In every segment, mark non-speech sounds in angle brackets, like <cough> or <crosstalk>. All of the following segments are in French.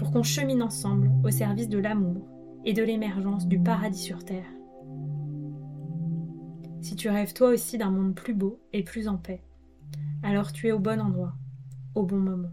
pour qu'on chemine ensemble au service de l'amour et de l'émergence du paradis sur Terre. Si tu rêves toi aussi d'un monde plus beau et plus en paix, alors tu es au bon endroit, au bon moment.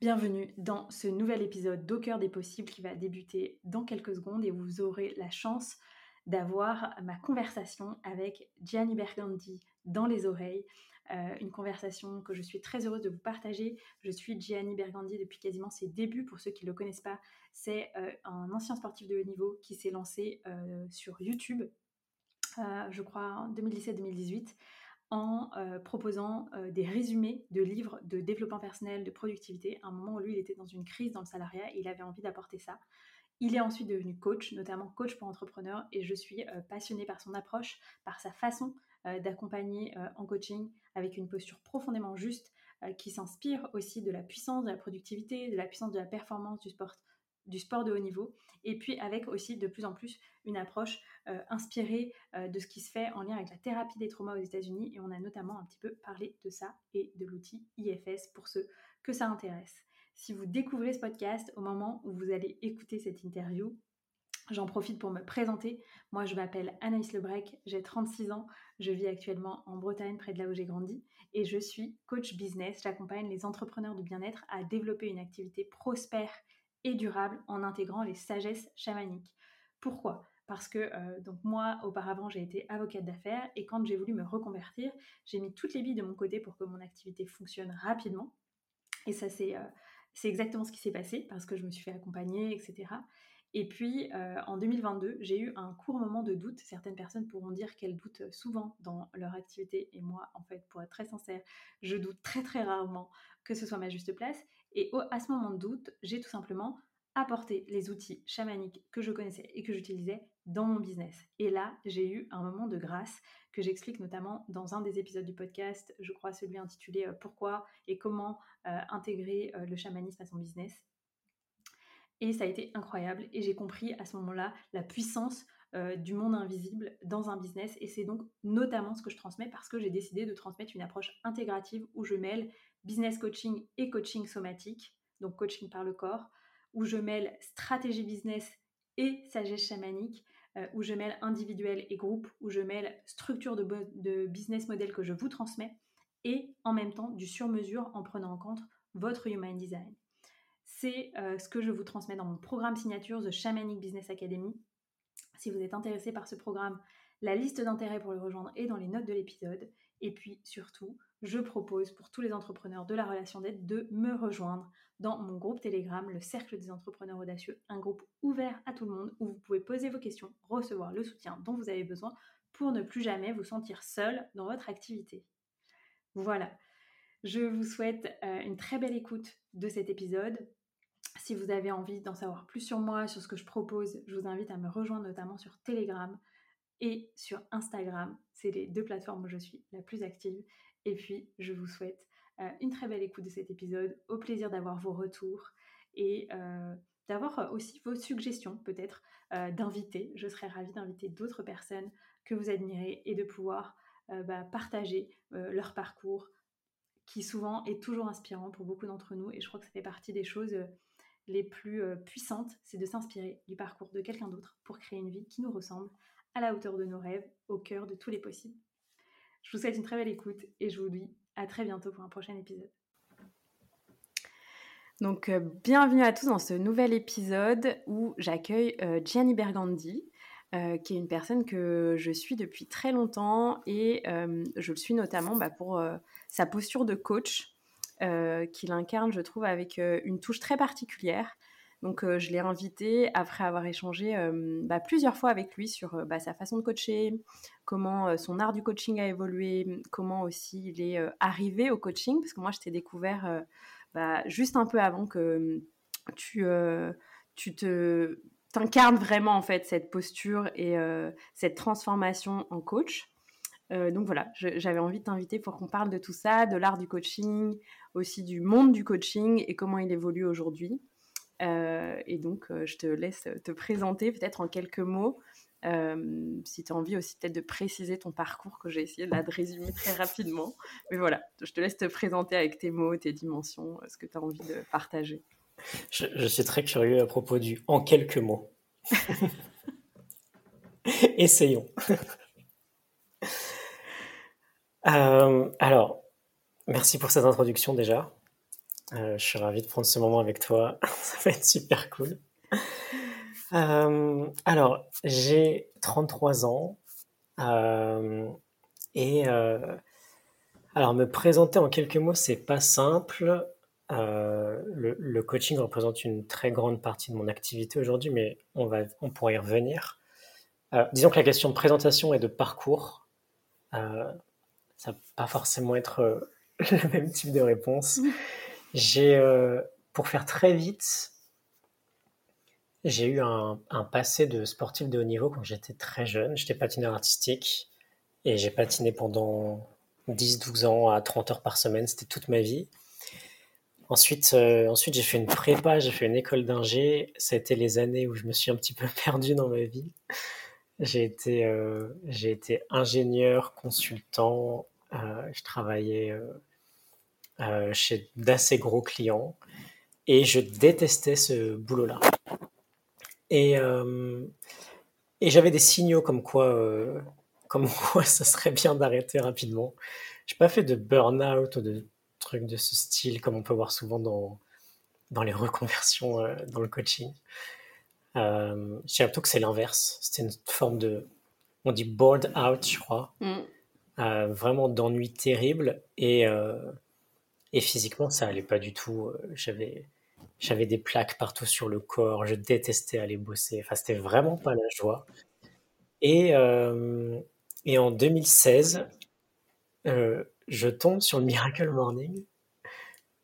Bienvenue dans ce nouvel épisode d'Au cœur des possibles qui va débuter dans quelques secondes et vous aurez la chance d'avoir ma conversation avec Gianni Bergandi dans les oreilles. Euh, une conversation que je suis très heureuse de vous partager. Je suis Gianni Bergandi depuis quasiment ses débuts. Pour ceux qui ne le connaissent pas, c'est euh, un ancien sportif de haut niveau qui s'est lancé euh, sur YouTube, je crois en 2017-2018 en proposant des résumés de livres de développement personnel, de productivité, à un moment où lui, il était dans une crise dans le salariat et il avait envie d'apporter ça. Il est ensuite devenu coach, notamment coach pour entrepreneurs, et je suis euh, passionnée par son approche, par sa façon d'accompagner en coaching avec une posture profondément juste qui s'inspire aussi de la puissance de la productivité, de la puissance de la performance du sport, de haut niveau, et puis avec aussi de plus en plus une approche euh, inspirée euh, de ce qui se fait en lien avec la thérapie des traumas aux États-Unis, et on a notamment un petit peu parlé de ça et de l'outil IFS pour ceux que ça intéresse. Si vous découvrez ce podcast au moment où vous allez écouter cette interview, J'en profite pour me présenter. Moi, je m'appelle Anaïs Lebrec, j'ai 36 ans, je vis actuellement en Bretagne, près de là où j'ai grandi, et je suis coach business. J'accompagne les entrepreneurs du bien-être à développer une activité prospère et durable en intégrant les sagesses chamaniques. Pourquoi? Parce que euh, donc moi auparavant j'ai été avocate d'affaires et quand j'ai voulu me reconvertir j'ai mis toutes les billes de mon côté pour que mon activité fonctionne rapidement et ça c'est euh, c'est exactement ce qui s'est passé parce que je me suis fait accompagner etc et puis euh, en 2022 j'ai eu un court moment de doute. Certaines personnes pourront dire qu'elles doutent souvent dans leur activité. Et moi en fait pour être très sincère je doute très très rarement que ce soit ma juste place. Et à ce moment de doute, j'ai tout simplement apporté les outils chamaniques que je connaissais et que j'utilisais dans mon business. Et là, j'ai eu un moment de grâce que j'explique notamment dans un des épisodes du podcast, je crois celui intitulé euh, Pourquoi et comment euh, intégrer euh, le chamanisme à son business. Et ça a été incroyable et j'ai compris à ce moment-là la puissance du monde invisible dans un business. Et c'est donc notamment ce que je transmets parce que j'ai décidé de transmettre une approche intégrative où je mêle business coaching et coaching somatique, donc coaching par le corps, où je mêle stratégie business et sagesse chamanique, euh, où je mêle individuel et groupe, où je mêle structure de, business model que je vous transmets, et en même temps du sur-mesure en prenant en compte votre human design. C'est euh, ce que je vous transmets dans mon programme signature The Shamanic Business Academy. Si vous êtes intéressé par ce programme, la liste d'intérêts pour le rejoindre est dans les notes de l'épisode. Et puis surtout, je propose pour tous les entrepreneurs de la relation d'aide de me rejoindre dans mon groupe Telegram, le Cercle des entrepreneurs audacieux, un groupe ouvert à tout le monde où vous pouvez poser vos questions, recevoir le soutien dont vous avez besoin pour ne plus jamais vous sentir seul dans votre activité. Voilà, je vous souhaite euh, une très belle écoute de cet épisode. Si vous avez envie d'en savoir plus sur moi, sur ce que je propose, je vous invite à me rejoindre notamment sur Telegram et sur Instagram. C'est les deux plateformes où je suis la plus active. Et puis, je vous souhaite une très belle écoute de cet épisode, au plaisir d'avoir vos retours et euh, d'avoir euh, aussi vos suggestions peut-être d'inviter. Je serais ravie d'inviter d'autres personnes que vous admirez et de pouvoir bah, partager leur parcours qui souvent est toujours inspirant pour beaucoup d'entre nous et je crois que ça fait partie des choses les plus puissantes, c'est de s'inspirer du parcours de quelqu'un d'autre pour créer une vie qui nous ressemble à la hauteur de nos rêves, au cœur de tous les possibles. Je vous souhaite une très belle écoute et je vous dis à très bientôt pour un prochain épisode. Donc, euh, bienvenue à tous dans ce nouvel épisode où j'accueille euh, Gianni Bergandi, euh, qui est une personne que je suis depuis très longtemps et je le suis notamment bah, pour sa posture de coach qu'il incarne, je trouve, avec une touche très particulière. Donc, je l'ai invité après avoir échangé bah, plusieurs fois avec lui sur bah, sa façon de coacher, comment son art du coaching a évolué, comment aussi il est arrivé au coaching, parce que moi, je t'ai découvert bah, juste un peu avant que tu, tu te t'incarnes vraiment en fait cette posture et cette transformation en coach. donc voilà, j'avais envie de t'inviter pour qu'on parle de tout ça, de l'art du coaching, aussi du monde du coaching et comment il évolue aujourd'hui. Et donc, je te laisse te présenter peut-être en quelques mots si tu as envie aussi peut-être de préciser ton parcours, que j'ai essayé de, de résumer très rapidement. Mais voilà, je te laisse te présenter avec tes mots, tes dimensions, ce que tu as envie de partager. Je, suis très curieux à propos du en quelques mots. <laughs> Essayons. Euh, alors, merci pour cette introduction déjà. Euh, je suis ravi de prendre ce moment avec toi. <laughs> Ça va être super cool. Euh, alors, j'ai 33 ans euh, et alors me présenter en quelques mots, c'est pas simple. Le, coaching représente une très grande partie de mon activité aujourd'hui, mais on va, on pourra y revenir. disons que la question de présentation et de parcours, ça va pas forcément être <laughs> le même type de réponse. <laughs> J'ai, pour faire très vite, j'ai eu un, passé de sportif de haut niveau quand j'étais très jeune. J'étais patineur artistique et j'ai patiné pendant 10-12 ans à 30 heures par semaine. C'était toute ma vie. Ensuite, euh, ensuite j'ai fait une prépa, j'ai fait une école d'ingé. Ça a été les années où je me suis un petit peu <laughs> perdu dans ma vie. J'ai été, euh, ingénieur, consultant. Euh, je travaillais chez d'assez gros clients et je détestais ce boulot-là. Et, euh, et j'avais des signaux comme quoi, euh, comme <laughs> quoi ça serait bien d'arrêter rapidement. J'ai pas fait de burn-out ou de trucs de ce style comme on peut voir souvent dans, dans les reconversions euh, dans le coaching. Euh, j'ai plutôt que c'est l'inverse. C'était une forme de, on dit bored out, je crois. Mm. vraiment d'ennui terrible et, et physiquement ça allait pas du tout. J'avais j'avais des plaques partout sur le corps. Je détestais aller bosser. Enfin, c'était vraiment pas la joie. Et, euh, et en 2016, euh, je tombe sur le Miracle Morning.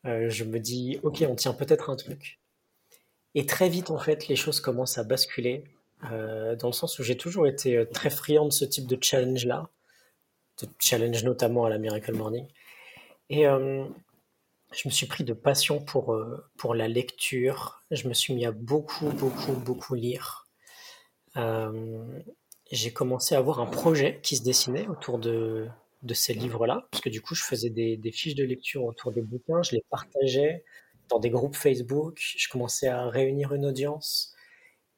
Euh, je me dis, ok, on tient peut-être un truc. Et très vite, en fait, les choses commencent à basculer, dans le sens où j'ai toujours été très friand de ce type de challenge-là, de challenge notamment à la Miracle Morning. Et je me suis pris de passion pour, euh, pour la lecture. Je me suis mis à beaucoup, beaucoup, beaucoup lire. Euh, j'ai commencé à avoir un projet qui se dessinait autour de, de ces livres-là, parce que du coup, je faisais des, fiches de lecture autour des bouquins, je les partageais dans des groupes Facebook, je commençais à réunir une audience.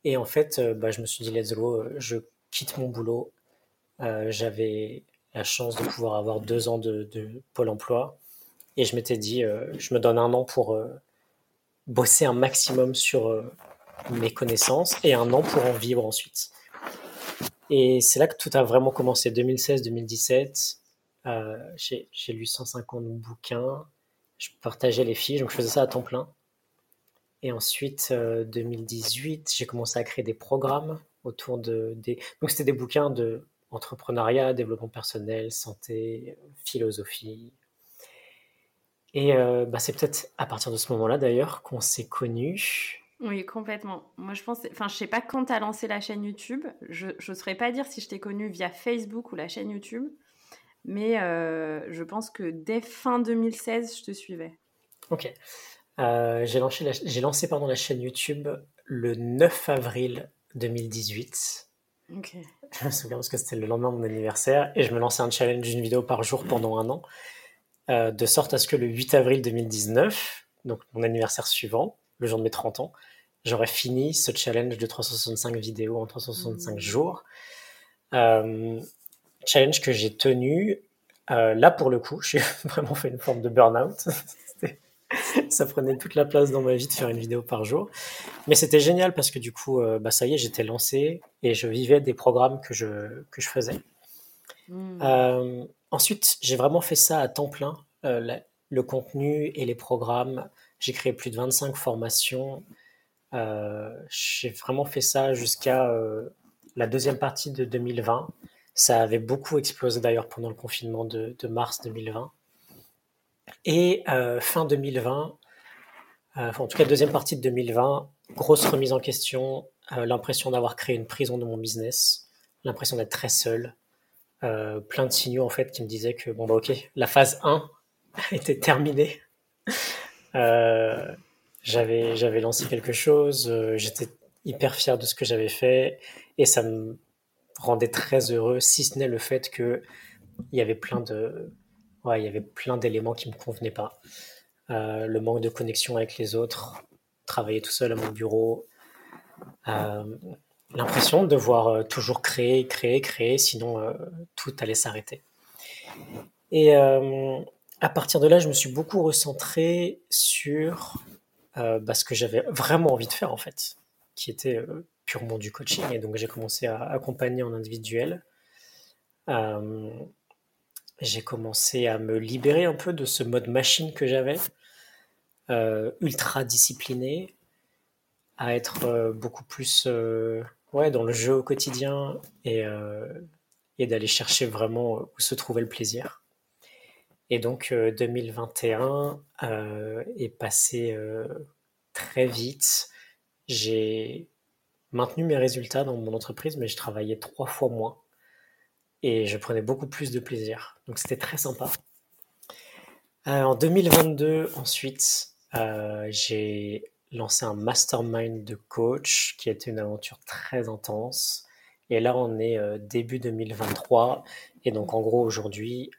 Et en fait, euh, bah, je me suis dit, let's go, je quitte mon boulot. J'avais la chance de pouvoir avoir deux ans de Pôle emploi et je m'étais dit, euh, je me donne un an pour euh, bosser un maximum sur euh, mes connaissances et un an pour en vivre ensuite. Et c'est là que tout a vraiment commencé, 2016-2017. j'ai lu 150 bouquins, je partageais les fiches, donc je faisais ça à temps plein. Et ensuite, 2018, j'ai commencé à créer des programmes autour de des. Donc c'était des bouquins de entrepreneuriat, développement personnel, santé, philosophie, et euh, bah, c'est peut-être à partir de ce moment-là d'ailleurs qu'on s'est connus. Oui, complètement. Moi, je pense, enfin, je sais pas quand tu as lancé la chaîne YouTube. Je ne saurais pas dire si je t'ai connu via Facebook ou la chaîne YouTube, mais euh, je pense que dès fin 2016, je te suivais. Ok. Euh, j'ai lancé, la, j'ai lancé pardon, la chaîne YouTube le 9 avril 2018. Ok. Je me souviens parce que c'était le lendemain de mon anniversaire et je me lançais un challenge d'une vidéo par jour pendant un an. Euh, de sorte à ce que le 8 avril 2019, donc mon anniversaire suivant, le jour de mes 30 ans, j'aurais fini ce challenge de 365 vidéos en 365 mmh. jours. challenge que j'ai tenu. là, pour le coup, <laughs> j'ai vraiment fait une forme de burn-out. <laughs> ça prenait toute la place dans ma vie de faire une vidéo par jour. Mais c'était génial parce que du coup, bah, ça y est, j'étais lancé et je vivais des programmes que je, que je faisais. Mmh. ensuite, j'ai vraiment fait ça à temps plein. le contenu et les programmes. J'ai créé plus de 25 formations. j'ai vraiment fait ça jusqu'à la deuxième partie de 2020. Ça avait beaucoup explosé d'ailleurs pendant le confinement de, mars 2020. Et euh, fin 2020, euh, en tout cas deuxième partie de 2020, grosse remise en question, euh, l'impression d'avoir créé une prison de mon business, l'impression d'être très seul, plein de signaux en fait qui me disaient que bon bah ok, la phase 1 <laughs> était terminée. j'avais j'avais lancé quelque chose, j'étais hyper fier de ce que j'avais fait et ça me rendait très heureux, si ce n'est le fait que il y avait plein de, ouais, il y avait plein d'éléments qui me convenaient pas. Euh, le manque de connexion avec les autres, travailler tout seul à mon bureau, euh, l'impression de devoir euh, toujours créer, créer, créer, sinon tout allait s'arrêter. Et à partir de là, je me suis beaucoup recentré sur bah, ce que j'avais vraiment envie de faire en fait, qui était purement du coaching. Et donc, j'ai commencé à accompagner en individuel. Euh, j'ai commencé à me libérer un peu de ce mode machine que j'avais, euh, ultra discipliné, à être euh, beaucoup plus ouais, dans le jeu au quotidien et, et d'aller chercher vraiment où se trouvait le plaisir. Et donc 2021 est passé très vite. J'ai maintenu mes résultats dans mon entreprise, mais je travaillais trois fois moins et je prenais beaucoup plus de plaisir. Donc c'était très sympa. Euh, en 2022, ensuite, euh, j'ai lancé un mastermind de coach qui a été une aventure très intense. Et là, on est euh, début 2023. Et donc, en gros, aujourd'hui,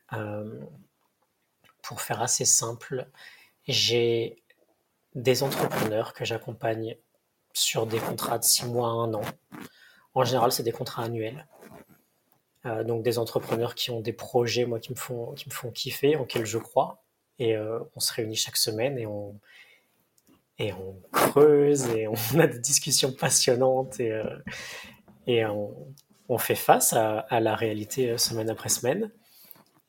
pour faire assez simple, j'ai des entrepreneurs que j'accompagne sur des contrats de 6 mois à 1 an. En général, c'est des contrats annuels. Euh, donc des entrepreneurs qui ont des projets, moi, qui me font, qui me font kiffer, en lesquels je crois. Et euh, on se réunit chaque semaine et on, et on creuse et on a des discussions passionnantes et, euh, et on, fait face à, la réalité semaine après semaine.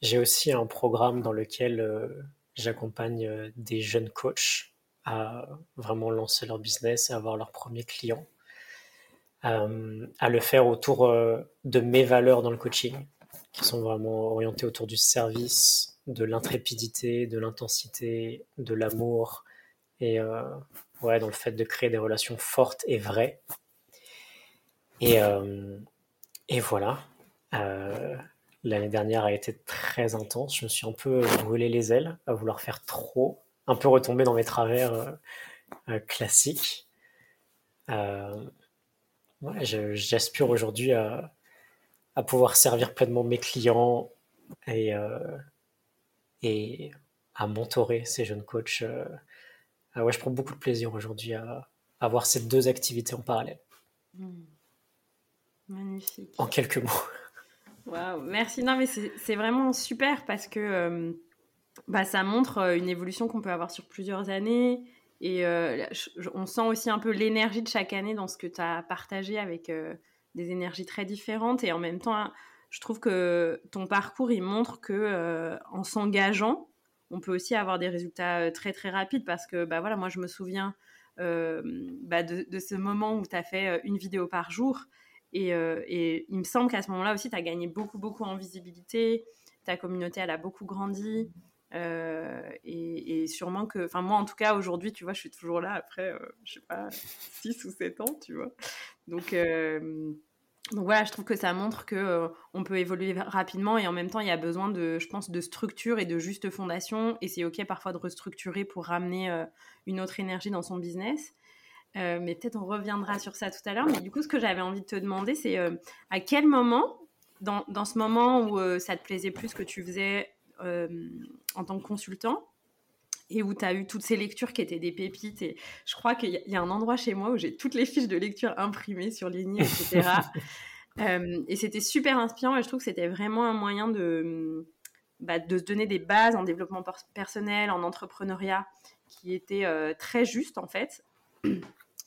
J'ai aussi un programme dans lequel j'accompagne des jeunes coachs à vraiment lancer leur business et avoir leurs premiers clients, euh, à le faire autour euh, de mes valeurs dans le coaching, qui sont vraiment orientées autour du service, de l'intrépidité, de l'intensité, de l'amour, et euh, ouais, dans le fait de créer des relations fortes et vraies. Et, et voilà. L'année dernière a été très intense. Je me suis un peu brûlé les ailes à vouloir faire trop un peu retomber dans mes travers euh, euh, classiques. Euh, j'aspire aujourd'hui à, pouvoir servir pleinement mes clients et, et à mentorer ces jeunes coachs. Ah ouais, je prends beaucoup de plaisir aujourd'hui à, avoir ces deux activités en parallèle. Mmh. Magnifique. En quelques mots. <laughs> Waouh, merci. Non, mais c'est vraiment super parce que bah, ça montre euh, une évolution qu'on peut avoir sur plusieurs années. Et euh, on sent aussi un peu l'énergie de chaque année dans ce que tu as partagé avec euh, des énergies très différentes. Et en même temps, je trouve que ton parcours, il montre que en s'engageant, on peut aussi avoir des résultats très très rapides. Parce que bah, voilà, moi, je me souviens bah, de, ce moment où tu as fait une vidéo par jour. Et, il me semble qu'à ce moment-là aussi, tu as gagné beaucoup, beaucoup en visibilité. Ta communauté, elle a beaucoup grandi. Euh, et, sûrement que, enfin moi en tout cas aujourd'hui, tu vois, je suis toujours là après, euh, je sais pas, <laughs> 6 ou 7 ans, tu vois. Donc, euh, donc voilà, je trouve que ça montre que on peut évoluer rapidement et en même temps, il y a besoin de, je pense, de structure et de juste fondation. Et c'est ok parfois de restructurer pour ramener une autre énergie dans son business. mais peut-être on reviendra sur ça tout à l'heure. Mais du coup, ce que j'avais envie de te demander, c'est à quel moment, dans, dans, ce moment où ça te plaisait plus que tu faisais euh, en tant que consultant et où tu as eu toutes ces lectures qui étaient des pépites. Et je crois qu'il y, a un endroit chez moi où j'ai toutes les fiches de lecture imprimées, surlignées, etc. <laughs> et c'était super inspirant et je trouve que c'était vraiment un moyen de, bah, de se donner des bases en développement personnel, en entrepreneuriat, qui était très juste en fait.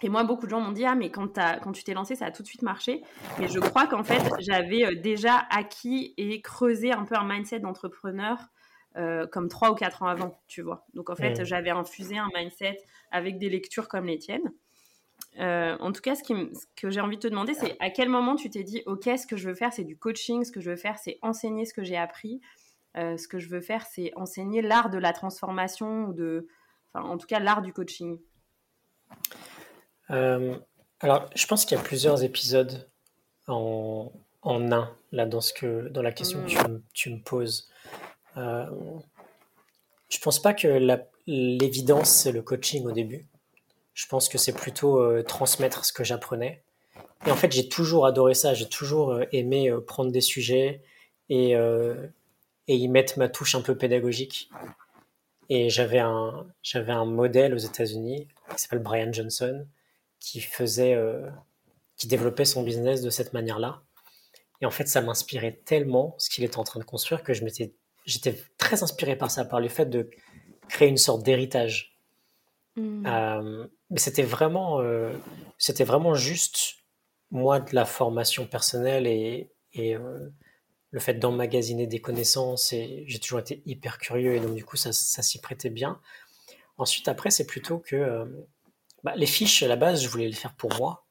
Et moi, beaucoup de gens m'ont dit Ah, mais quand, as, quand tu t'es lancé, ça a tout de suite marché. Mais je crois qu'en fait, j'avais euh, déjà acquis et creusé un peu un mindset d'entrepreneur euh, comme trois ou quatre ans avant, tu vois. Donc en fait, j'avais infusé un mindset avec des lectures comme les tiennes. Euh, en tout cas, ce, qui ce que j'ai envie de te demander, c'est à quel moment tu t'es dit Ok, ce que je veux faire, c'est du coaching, ce que je veux faire, c'est enseigner ce que j'ai appris. ce que je veux faire, c'est enseigner l'art de la transformation ou de. Enfin, en tout cas, l'art du coaching. Euh, alors, je pense qu'il y a plusieurs épisodes en, en un, là, dans, ce que, dans la question que tu, mm. tu me poses. Euh, je pense pas que l'évidence, c'est le coaching au début. Je pense que c'est plutôt euh, transmettre ce que j'apprenais. Et en fait, j'ai toujours adoré ça. J'ai toujours euh, aimé prendre des sujets et, y mettre ma touche un peu pédagogique. Et j'avais un, modèle aux États-Unis qui s'appelle Brian Johnson, qui faisait, qui développait son business de cette manière-là. Et en fait, ça m'inspirait tellement ce qu'il était en train de construire que je m'étais, j'étais très inspiré par ça, par le fait de créer une sorte d'héritage. Hmm. Euh, mais c'était vraiment, euh, c'était vraiment juste moi de la formation personnelle et, et le fait d'emmagasiner des connaissances et j'ai toujours été hyper curieux et donc du coup ça, ça s'y prêtait bien. Ensuite après c'est plutôt que bah, les fiches, à la base, je voulais les faire pour moi.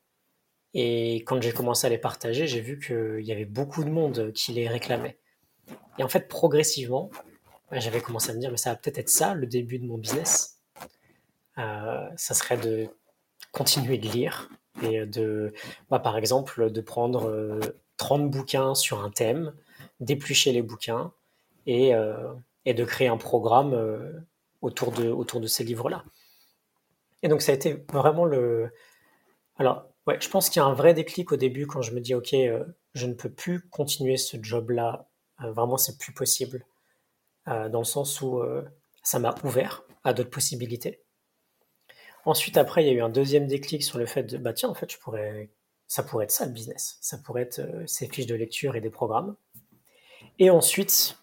Et quand j'ai commencé à les partager, j'ai vu qu'il y avait beaucoup de monde qui les réclamait. Et en fait, progressivement, bah, j'avais commencé à me dire, mais ça va peut-être être ça, le début de mon business. Euh, ça serait de continuer de lire et de, bah, par exemple, de prendre 30 euh, bouquins sur un thème, d'éplucher les bouquins et, euh, et, de créer un programme autour, de, autour de ces livres-là. Et donc ça a été vraiment le... Alors, ouais, je pense qu'il y a un vrai déclic au début quand je me dis, OK, je ne peux plus continuer ce job-là. Euh, vraiment, c'est plus possible. Euh, dans le sens où ça m'a ouvert à d'autres possibilités. Ensuite, après, il y a eu un deuxième déclic sur le fait de, bah tiens, en fait, je pourrais, ça pourrait être ça le business. Ça pourrait être ces fiches de lecture et des programmes. Et ensuite,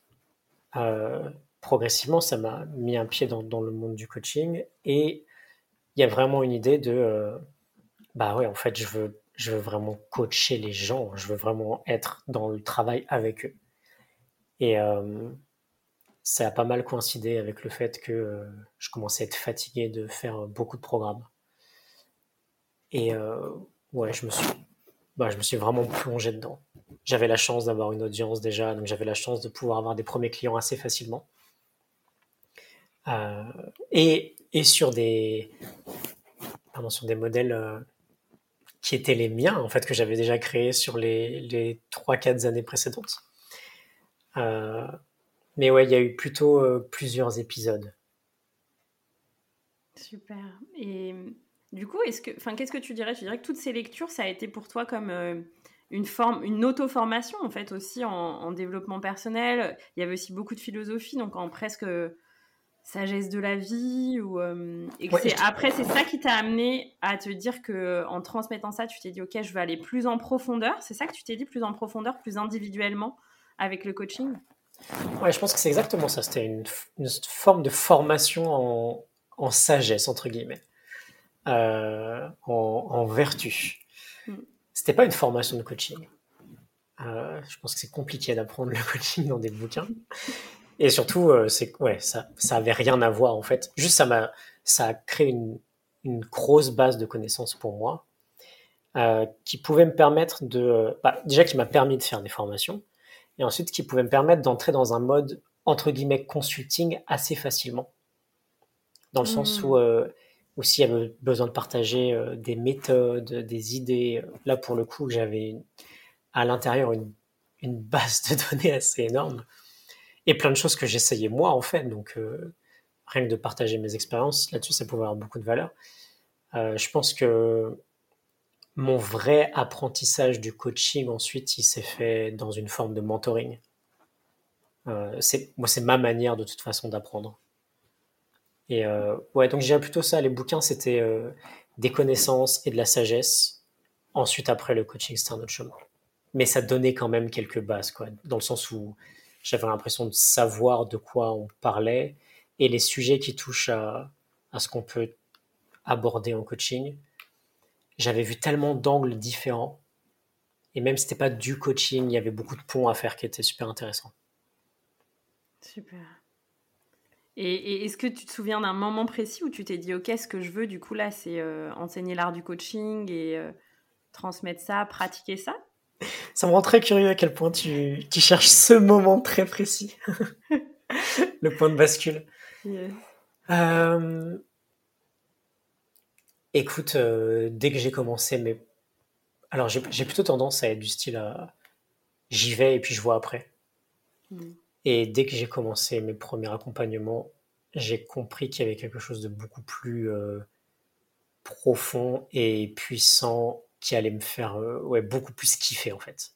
progressivement, ça m'a mis un pied dans, dans, le monde du coaching et il y a vraiment une idée de euh, bah ouais, en fait, je veux, je veux vraiment coacher les gens, je veux vraiment être dans le travail avec eux. Et euh, ça a pas mal coïncidé avec le fait que euh, je commençais à être fatigué de faire beaucoup de programmes. Et ouais, je me suis, bah, je me suis vraiment plongé dedans. J'avais la chance d'avoir une audience déjà, donc j'avais la chance de pouvoir avoir des premiers clients assez facilement. et sur des, pardon, des modèles euh, qui étaient les miens, en fait, que j'avais déjà créés sur les, les 3-4 années précédentes. Euh, mais ouais, il y a eu plutôt euh, plusieurs épisodes. Super. Et du coup, est-ce que, enfin, qu'est-ce que tu dirais? Tu dirais que toutes ces lectures, ça a été pour toi comme une forme, une auto-formation en fait aussi en, en, développement personnel? Il y avait aussi beaucoup de philosophie, donc en presque sagesse de la vie ou euh, après c'est ça qui t'a amené à te dire que en transmettant ça tu t'es dit ok je veux aller plus en profondeur c'est ça que tu t'es dit plus en profondeur plus individuellement? Avec le coaching ouais je pense que c'est exactement ça. C'était une, forme de formation en, en sagesse entre guillemets euh, en, vertu. Hmm. c'était pas une formation de coaching. Euh, je pense que c'est compliqué d'apprendre le <laughs> coaching dans des bouquins. Et surtout, euh, c'est ouais, ça, ça avait rien à voir en fait. Juste ça m'a, ça a créé une, une, grosse base de connaissances pour moi, qui pouvait me permettre de, bah, déjà qui m'a permis de faire des formations, et ensuite qui pouvait me permettre d'entrer dans un mode entre guillemets consulting assez facilement, dans le sens où euh, aussi il y avait besoin de partager euh, des méthodes, des idées. Là pour le coup, j'avais à l'intérieur une, une base de données assez énorme et plein de choses que j'essayais moi en fait. Donc euh, rien que de partager mes expériences là-dessus, ça pouvait avoir beaucoup de valeur. Euh, je pense que mon vrai apprentissage du coaching ensuite, il s'est fait dans une forme de mentoring. Euh, c'est moi, c'est ma manière de toute façon d'apprendre. Et ouais, donc j'ai plutôt ça. Les bouquins, c'était des connaissances et de la sagesse. Ensuite, après le coaching, c'était un autre chemin. mais ça donnait quand même quelques bases, quoi, dans le sens où j'avais l'impression de savoir de quoi on parlait et les sujets qui touchent à ce qu'on peut aborder en coaching. J'avais vu tellement d'angles différents et même si c'était pas du coaching, il y avait beaucoup de ponts à faire qui étaient super intéressants. Super. Et, est-ce que tu te souviens d'un moment précis où tu t'es dit, OK, ce que je veux, du coup, là, c'est euh, enseigner l'art du coaching et euh, transmettre ça, pratiquer ça? Ça me rend très curieux à quel point tu, cherches ce moment très précis, <laughs> le point de bascule. Euh, écoute, dès que j'ai commencé mes... Alors, j'ai plutôt tendance à être du style à... J'y vais et puis je vois après. Hmm. Et dès que j'ai commencé mes premiers accompagnements, j'ai compris qu'il y avait quelque chose de beaucoup plus euh, profond et puissant qui allait me faire euh, ouais, beaucoup plus kiffer en fait.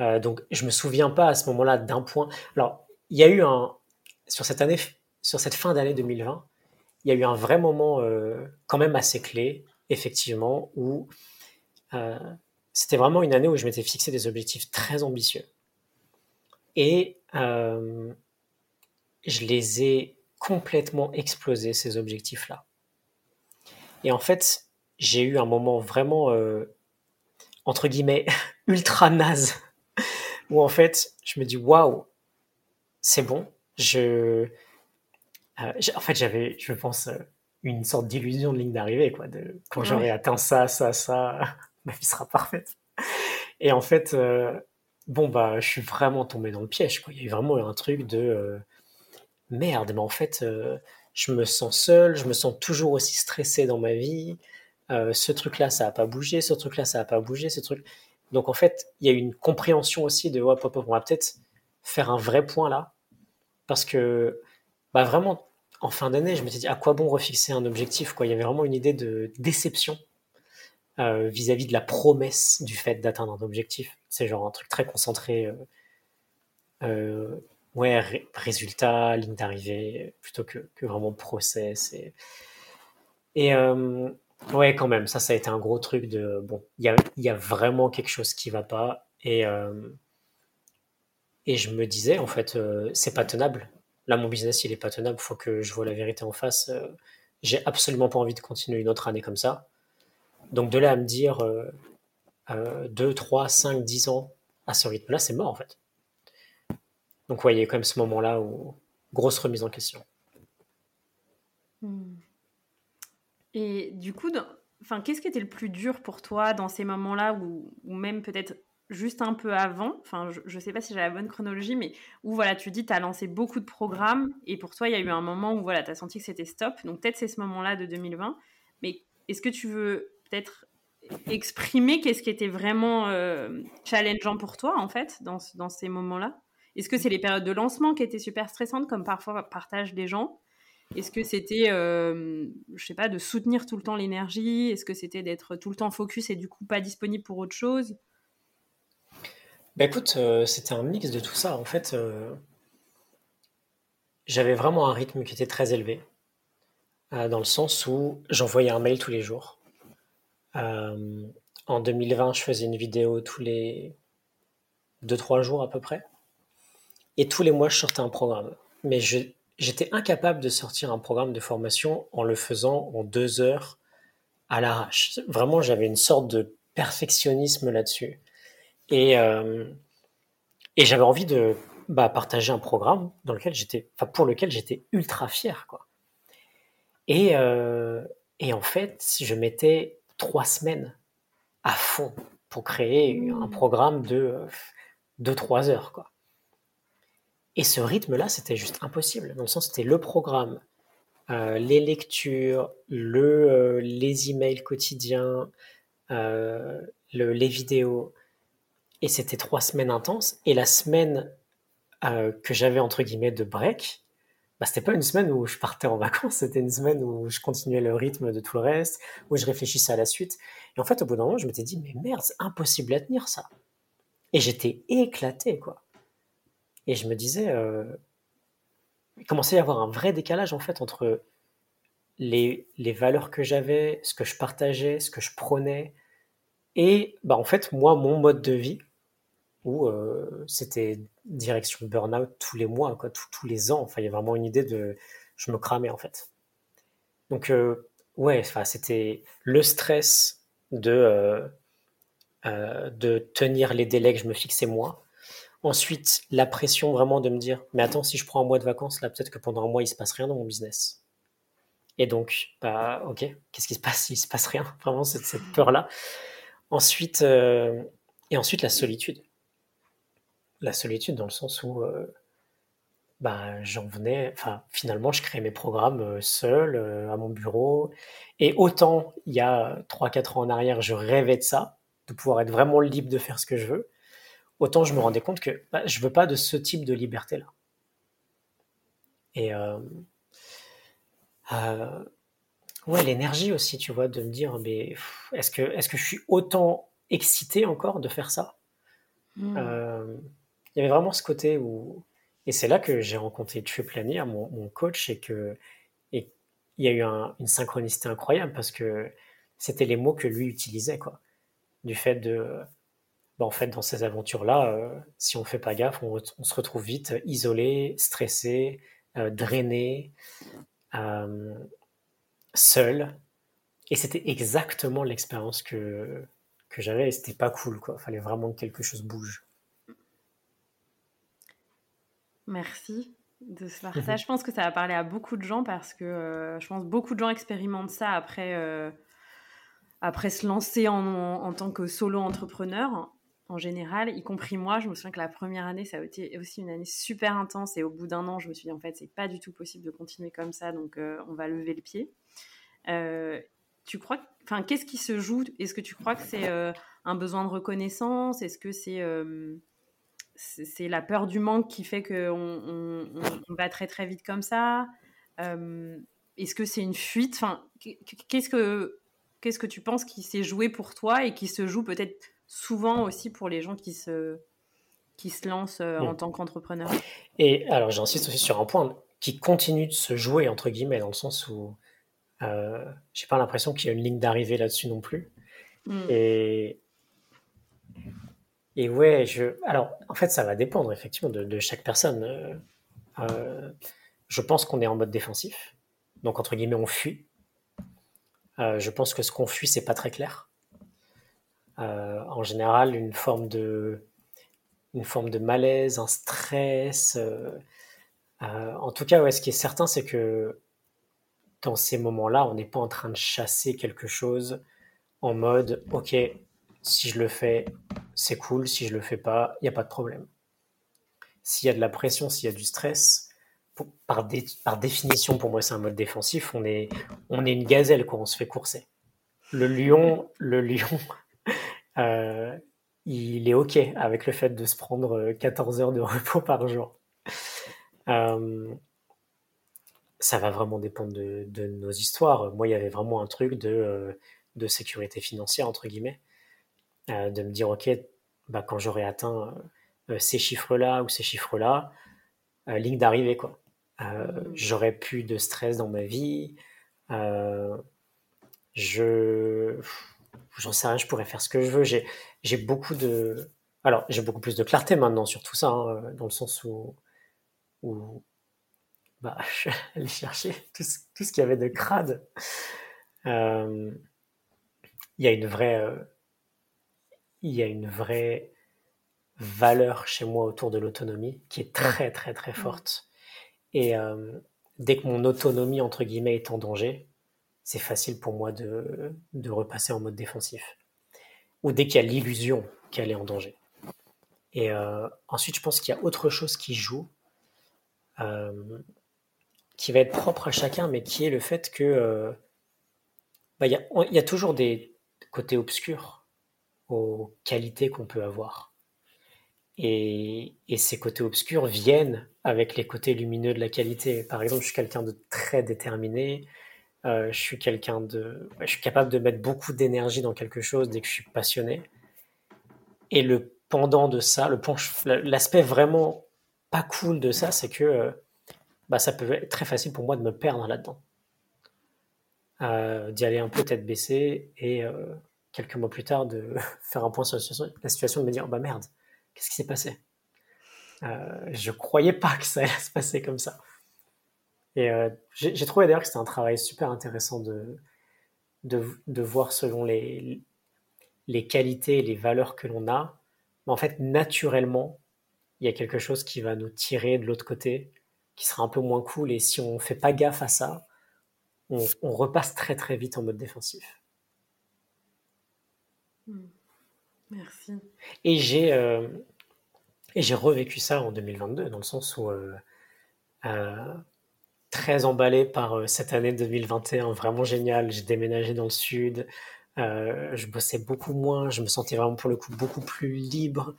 Euh, donc je me souviens pas à ce moment-là d'un point. Alors il y a eu un sur cette année, sur cette fin d'année 2020, il y a eu un vrai moment quand même assez clé, effectivement, où c'était vraiment une année où je m'étais fixé des objectifs très ambitieux. Et euh, je les ai complètement explosés, ces objectifs-là. Et en fait, j'ai eu un moment vraiment, euh, entre guillemets, <laughs> ultra naze, où en fait, je me dis, waouh, c'est bon. Je, euh, en fait, j'avais, je pense, une sorte d'illusion de ligne d'arrivée, quoi. De, quand j'aurai atteint ça, ça, ça, <laughs> ma vie sera parfaite. Et en fait, bon, bah, je suis vraiment tombé dans le piège. Quoi. Il y a eu vraiment un truc de euh, merde, mais en fait, euh, je me sens seul, je me sens toujours aussi stressé dans ma vie. Euh, ce truc-là, ça n'a pas bougé, ce truc-là, ça n'a pas bougé, ce truc. Donc, en fait, il y a une compréhension aussi de, hop, hop, on va peut-être faire un vrai point là. Parce que, bah, vraiment, en fin d'année, je me suis dit, à quoi bon refixer un objectif. Il y avait vraiment une idée de déception euh, vis-à-vis de la promesse du fait d'atteindre un objectif. C'est genre un truc très concentré. Euh, euh, ouais, résultat, ligne d'arrivée, plutôt que, vraiment process. Et, et ouais, quand même, ça, ça a été un gros truc de bon, il y a, vraiment quelque chose qui va pas. Et, et je me disais, en fait, c'est pas tenable. Là, mon business, il est pas tenable. Faut que je vois la vérité en face. J'ai absolument pas envie de continuer une autre année comme ça. Donc de là à me dire 2, 3, 5, 10 ans à ce rythme-là, c'est mort en fait. Donc ouais, il y a quand même ce moment-là où grosse remise en question. Hmm. Et du coup, enfin, qu'est-ce qui était le plus dur pour toi dans ces moments-là ou, même peut-être juste un peu avant, enfin je ne sais pas si j'ai la bonne chronologie, mais où voilà, tu dis tu as lancé beaucoup de programmes et pour toi il y a eu un moment où voilà, tu as senti que c'était stop, donc peut-être c'est ce moment-là de 2020, mais est-ce que tu veux peut-être exprimer qu'est-ce qui était vraiment euh, challengeant pour toi, en fait, dans, ces moments-là? Est-ce que c'est les périodes de lancement qui étaient super stressantes, comme parfois partagent des gens? Est-ce que c'était, euh, je sais pas, de soutenir tout le temps l'énergie? Est-ce que c'était d'être tout le temps focus et du coup pas disponible pour autre chose? Bah écoute, euh, c'était un mix de tout ça. En fait, j'avais vraiment un rythme qui était très élevé, dans le sens où j'envoyais un mail tous les jours. Euh, en 2020, je faisais une vidéo tous les 2-3 jours à peu près. Et tous les mois, je sortais un programme. Mais j'étais incapable de sortir un programme de formation en le faisant en deux heures à l'arrache. Vraiment, j'avais une sorte de perfectionnisme là-dessus. Et, euh, et j'avais envie de bah, partager un programme dans lequel j'étais, enfin, pour lequel j'étais ultra fier. Quoi. Et, euh, et en fait, je m'étais trois semaines à fond pour créer un mmh. programme de 2-3 euh, heures. Quoi. Et ce rythme-là, c'était juste impossible. Dans le sens, c'était le programme, euh, les lectures, le, euh, les emails quotidiens, le, les vidéos. Et c'était trois semaines intenses. Et la semaine que j'avais, entre guillemets, de break, bah, c'était pas une semaine où je partais en vacances, <laughs> c'était une semaine où je continuais le rythme de tout le reste, où je réfléchissais à la suite. Et en fait, au bout d'un moment, je m'étais dit, mais merde, c'est impossible à tenir ça. Et j'étais éclaté, quoi. Et je me disais, euh, il commençait à y avoir un vrai décalage, en fait, entre les, les valeurs que j'avais, ce que je partageais, ce que je prenais, Et bah, en fait, moi, mon mode de vie, où euh, c'était direction burn-out tous les mois, quoi, tous les ans. Enfin, il y a vraiment une idée de. Je me cramais, en fait. Donc, euh, ouais, enfin, c'était le stress de, euh, de tenir les délais que je me fixais moi. Ensuite, la pression vraiment de me dire, mais attends, si je prends un mois de vacances, là, peut-être que pendant un mois, il se passe rien dans mon business. Et donc, bah, ok, qu'est-ce qui se passe? S'il se passe rien Vraiment, cette, cette peur-là. Ensuite, et ensuite, la solitude la solitude dans le sens où euh, bah, j'en venais, enfin finalement je créais mes programmes euh, seul euh, à mon bureau. Et autant il y a 3-4 ans en arrière je rêvais de ça, de pouvoir être vraiment libre de faire ce que je veux, autant je me rendais compte que bah, je veux pas de ce type de liberté là. Et ouais l'énergie aussi tu vois de me dire mais est-ce que est-ce que je suis autant excité encore de faire ça? Mmh il y avait vraiment ce côté où. Et c'est là que j'ai rencontré Triplani, mon, mon coach, et que et il y a eu une synchronicité incroyable parce que c'était les mots que lui utilisait, quoi. Du fait de. Bah, en fait, dans ces aventures-là, euh, si on ne fait pas gaffe, on, se retrouve vite isolé, stressé, euh, drainé, euh, seul. Et c'était exactement l'expérience que, que j'avais et c'était pas cool, quoi. Fallait vraiment que quelque chose bouge. Merci de ce partage. <laughs> je pense que ça va parler à beaucoup de gens parce que euh, je pense beaucoup de gens expérimentent ça après, euh, après se lancer en, en, tant que solo entrepreneur en général, y compris moi. Je me souviens que la première année, ça a été aussi une année super intense et au bout d'un an, je me suis dit en fait, c'est pas du tout possible de continuer comme ça, donc euh, on va lever le pied. tu crois, enfin, qu'est-ce qui se joue? Est-ce que tu crois que c'est un besoin de reconnaissance? Est-ce que c'est c'est la peur du manque qui fait qu'on on, va très très vite comme ça euh, Est-ce que c'est une fuite? Enfin, Qu'est-ce que qu'est-ce que tu penses qui s'est joué pour toi et qui se joue peut-être souvent aussi pour les gens qui se qui se lancent euh, en tant qu'entrepreneur? Et alors j'insiste aussi sur un point qui continue de se jouer entre guillemets dans le sens où euh, j'ai pas l'impression qu'il y a une ligne d'arrivée là-dessus non plus. Mm. Et et ouais, je. Alors, en fait, ça va dépendre effectivement de, chaque personne. Euh, euh, je pense qu'on est en mode défensif. Donc, entre guillemets, on fuit. Euh, je pense que ce qu'on fuit, c'est pas très clair. en général, une forme de, malaise, un stress. en tout cas, ouais, ce qui est certain, c'est que dans ces moments-là, on n'est pas en train de chasser quelque chose en mode, ok, si je le fais, c'est cool. Si je le fais pas, il n'y a pas de problème. S'il y a de la pression, s'il y a du stress, par, définition, pour moi, c'est un mode défensif. On est, on est une gazelle quand on se fait courser. Le lion, le lion, <laughs> euh, il est OK avec le fait de se prendre 14 heures de repos par jour. Euh, ça va vraiment dépendre de, nos histoires. Moi, il y avait vraiment un truc euh, de sécurité financière, entre guillemets. Euh, de me dire, OK, bah, quand j'aurai atteint euh, ces chiffres-là ou ces chiffres-là, euh, ligne d'arrivée, quoi. j'aurai plus de stress dans ma vie. je j'en sais rien, je pourrais faire ce que je veux. J'ai, j'ai beaucoup de. Alors, j'ai beaucoup plus de clarté maintenant sur tout ça, hein, dans le sens où, où bah, <laughs> je suis allé chercher tout ce, tout ce qu'il y avait de crade. Il y a une vraie, il y a une vraie valeur chez moi autour de l'autonomie qui est très très très forte. Et euh, dès que mon autonomie entre guillemets est en danger, c'est facile pour moi de, de, repasser en mode défensif. Ou dès qu'il y a l'illusion qu'elle est en danger. Et euh, ensuite, je pense qu'il y a autre chose qui joue, euh, qui va être propre à chacun, mais qui est le fait que bah, il y, a toujours des côtés obscurs aux qualités qu'on peut avoir. Et, ces côtés obscurs viennent avec les côtés lumineux de la qualité. Par exemple, je suis quelqu'un de très déterminé. Euh, je suis quelqu'un de, je suis capable de mettre beaucoup d'énergie dans quelque chose dès que je suis passionné. Et le pendant de ça, le l'aspect vraiment pas cool de ça, c'est que euh, bah, ça peut être très facile pour moi de me perdre là-dedans, euh, d'y aller un peu tête baissée et quelques mois plus tard, de <laughs> faire un point sur la situation, de me dire, oh bah merde, qu'est-ce qui s'est passé? Euh, Je croyais pas que ça allait se passer comme ça. Et euh, j'ai trouvé d'ailleurs que c'était un travail super intéressant de, de, de voir selon les, les qualités les valeurs que l'on a. Mais en fait, naturellement, il y a quelque chose qui va nous tirer de l'autre côté, qui sera un peu moins cool. Et si on fait pas gaffe à ça, on repasse très très vite en mode défensif. Hmm. Merci. Et j'ai euh, j'ai revécu ça en 2022 dans le sens où euh, euh, très emballé par cette année 2021 vraiment génial. J'ai déménagé dans le sud, je bossais beaucoup moins, je me sentais vraiment pour le coup beaucoup plus libre,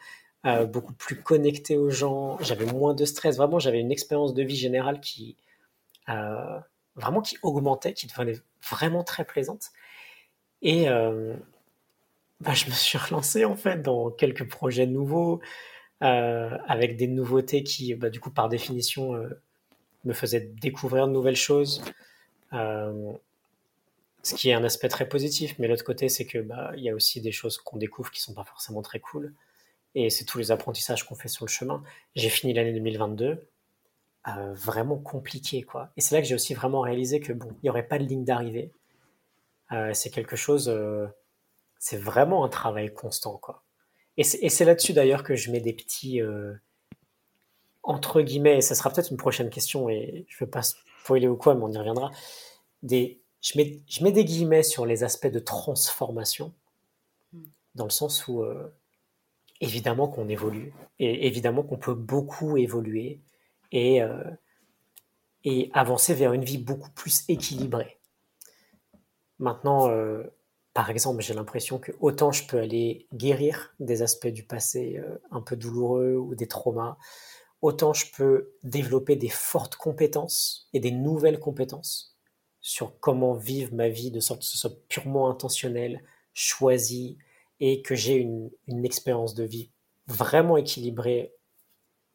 beaucoup plus connecté aux gens. J'avais moins de stress. Vraiment, j'avais une expérience de vie générale qui vraiment qui augmentait, qui devenait vraiment très plaisante. Et bah, je me suis relancé en fait dans quelques projets nouveaux, euh, avec des nouveautés qui, bah, du coup, par définition, euh, me faisaient découvrir de nouvelles choses. Euh, ce qui est un aspect très positif, mais l'autre côté, c'est que bah, y a aussi des choses qu'on découvre qui sont pas forcément très cool. Et c'est tous les apprentissages qu'on fait sur le chemin. J'ai fini l'année 2022 vraiment compliqué, quoi. Et c'est là que j'ai aussi vraiment réalisé que bon, il y aurait pas de ligne d'arrivée. c'est quelque chose c'est vraiment un travail constant, quoi. Et c'est là-dessus d'ailleurs que je mets des petits euh, entre guillemets, et ça sera peut-être une prochaine question, et je ne veux pas spoiler ou quoi, mais on y reviendra. Des, je, mets, je mets des guillemets sur les aspects de transformation, hmm. dans le sens où euh, évidemment qu'on évolue, et évidemment qu'on peut beaucoup évoluer et, euh, et avancer vers une vie beaucoup plus équilibrée. Maintenant, par exemple, j'ai l'impression que autant je peux aller guérir des aspects du passé euh, un peu douloureux ou des traumas, autant je peux développer des fortes compétences et des nouvelles compétences sur comment vivre ma vie de sorte que ce soit purement intentionnel, choisi et que j'ai une, expérience de vie vraiment équilibrée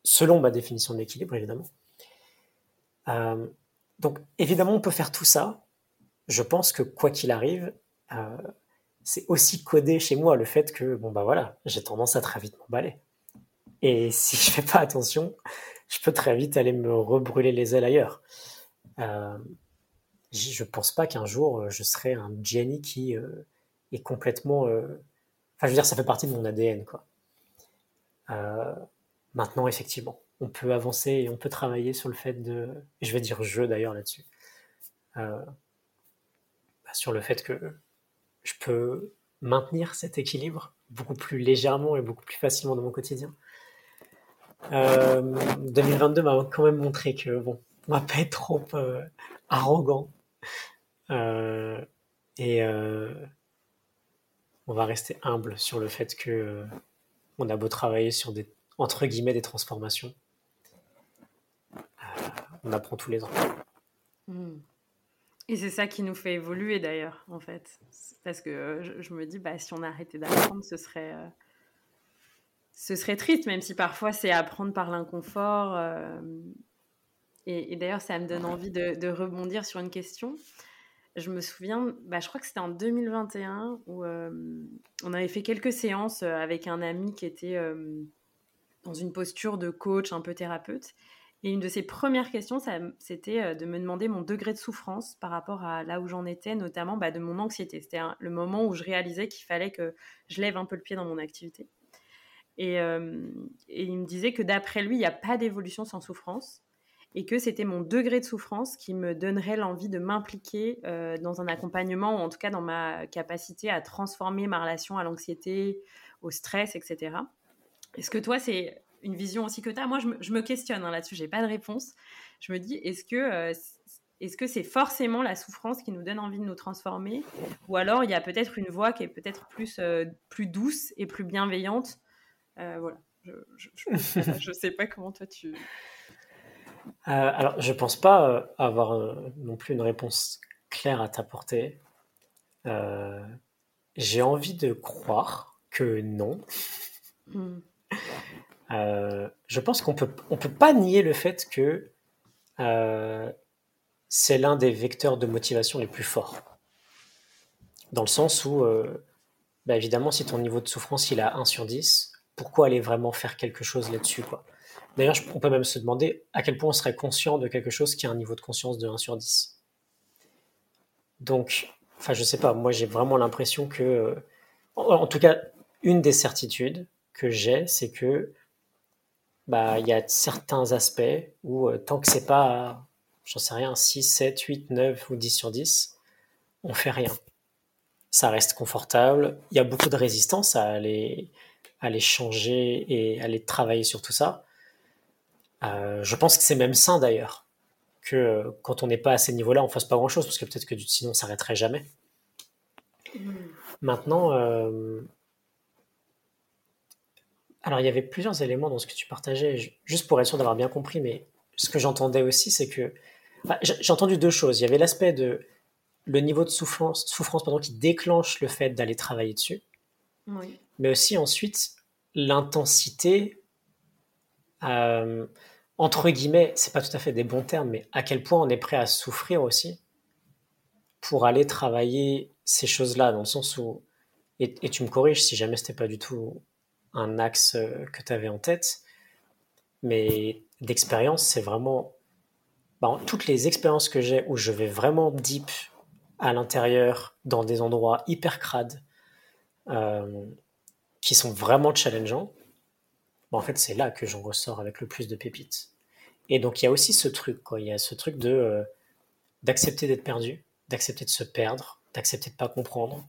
selon ma définition de l'équilibre, évidemment. Euh, donc, évidemment, on peut faire tout ça. Je pense que quoi qu'il arrive, euh, c'est aussi codé chez moi le fait que, bon, bah voilà, j'ai tendance à très vite m'emballer. Et <laughs> si je fais pas attention, je peux très vite aller me rebrûler les ailes ailleurs. Euh, je pense pas qu'un jour euh, je serai un Jenny qui euh, est complètement. Enfin, je veux dire, ça fait partie de mon ADN, quoi. maintenant, effectivement, on peut avancer et on peut travailler sur le fait de. Je vais dire je d'ailleurs là-dessus. Bah, sur le fait que je peux maintenir cet équilibre beaucoup plus légèrement et beaucoup plus facilement dans mon quotidien. 2022 euh, m'a quand même montré que bon, on va pas être trop euh, arrogant euh, et on va rester humble sur le fait que on a beau travailler sur des entre guillemets des transformations, on apprend tous les ans. Hmm. Et c'est ça qui nous fait évoluer d'ailleurs, en fait. Parce que euh, je, me dis, bah, si on arrêtait d'apprendre, ce serait, euh, ce serait triste, même si parfois c'est apprendre par l'inconfort. Euh, et, d'ailleurs, ça me donne envie de, rebondir sur une question. Je me souviens, bah, je crois que c'était en 2021 où on avait fait quelques séances avec un ami qui était dans une posture de coach, un peu thérapeute. Et une de ses premières questions, c'était euh, de me demander mon degré de souffrance par rapport à là où j'en étais, notamment bah, de mon anxiété. C'était le moment où je réalisais qu'il fallait que je lève un peu le pied dans mon activité. Et, il me disait que d'après lui, il n'y a pas d'évolution sans souffrance et que c'était mon degré de souffrance qui me donnerait l'envie de m'impliquer euh, dans un accompagnement ou en tout cas dans ma capacité à transformer ma relation à l'anxiété, au stress, etc. Est-ce que toi, c'est une vision aussi que tu as. Moi, je me, questionne hein, là-dessus, j'ai pas de réponse. Je me dis, est-ce que euh, est-ce que c'est forcément la souffrance qui nous donne envie de nous transformer? Ou alors il y a peut-être une voie qui est peut-être plus, euh, plus douce et plus bienveillante? Euh, Voilà, je ne sais pas comment toi tu... alors, je pense pas avoir non plus une réponse claire à t'apporter. J'ai envie de croire que non. Hmm. Euh, je pense qu'on peut, on peut pas nier le fait que euh, c'est l'un des vecteurs de motivation les plus forts. Dans le sens où, euh, bah évidemment, si ton niveau de souffrance il a 1 sur 10, pourquoi aller vraiment faire quelque chose là-dessus quoi? D'ailleurs, on peut même se demander à quel point on serait conscient de quelque chose qui a un niveau de conscience de 1 sur 10. Donc, enfin, je sais pas, moi j'ai vraiment l'impression que, en, tout cas, une des certitudes que j'ai, c'est que bah il y a certains aspects où euh, tant que c'est pas, j'en sais rien, 6, 7, 8, 9 ou 10 sur 10, on fait rien. Ça reste confortable. Il y a beaucoup de résistance à aller, aller changer et aller travailler sur tout ça. Euh, je pense que c'est même sain d'ailleurs que euh, quand on n'est pas à ces niveaux-là, on fasse pas grand-chose parce que peut-être que sinon on s'arrêterait jamais. Mm. Maintenant, alors il y avait plusieurs éléments dans ce que tu partageais, juste pour être sûr d'avoir bien compris, mais ce que j'entendais aussi, c'est que j'ai entendu deux choses. Il y avait l'aspect de le niveau de souffrance, souffrance pardon, qui déclenche le fait d'aller travailler dessus, mais aussi ensuite l'intensité. Euh, entre guillemets, c'est pas tout à fait des bons termes, mais à quel point on est prêt à souffrir aussi pour aller travailler ces choses-là, dans le sens où, et, tu me corriges si jamais c'était pas du tout un axe euh, que tu avais en tête, mais d'expérience, c'est vraiment bah, toutes les expériences que j'ai où je vais vraiment deep à l'intérieur, dans des endroits hyper crades, euh, qui sont vraiment challengeants, en fait, c'est là que j'en ressors avec le plus de pépites. Et donc, il y a aussi ce truc, quoi. Il y a ce truc de euh, d'accepter d'être perdu, d'accepter de se perdre, d'accepter de pas comprendre,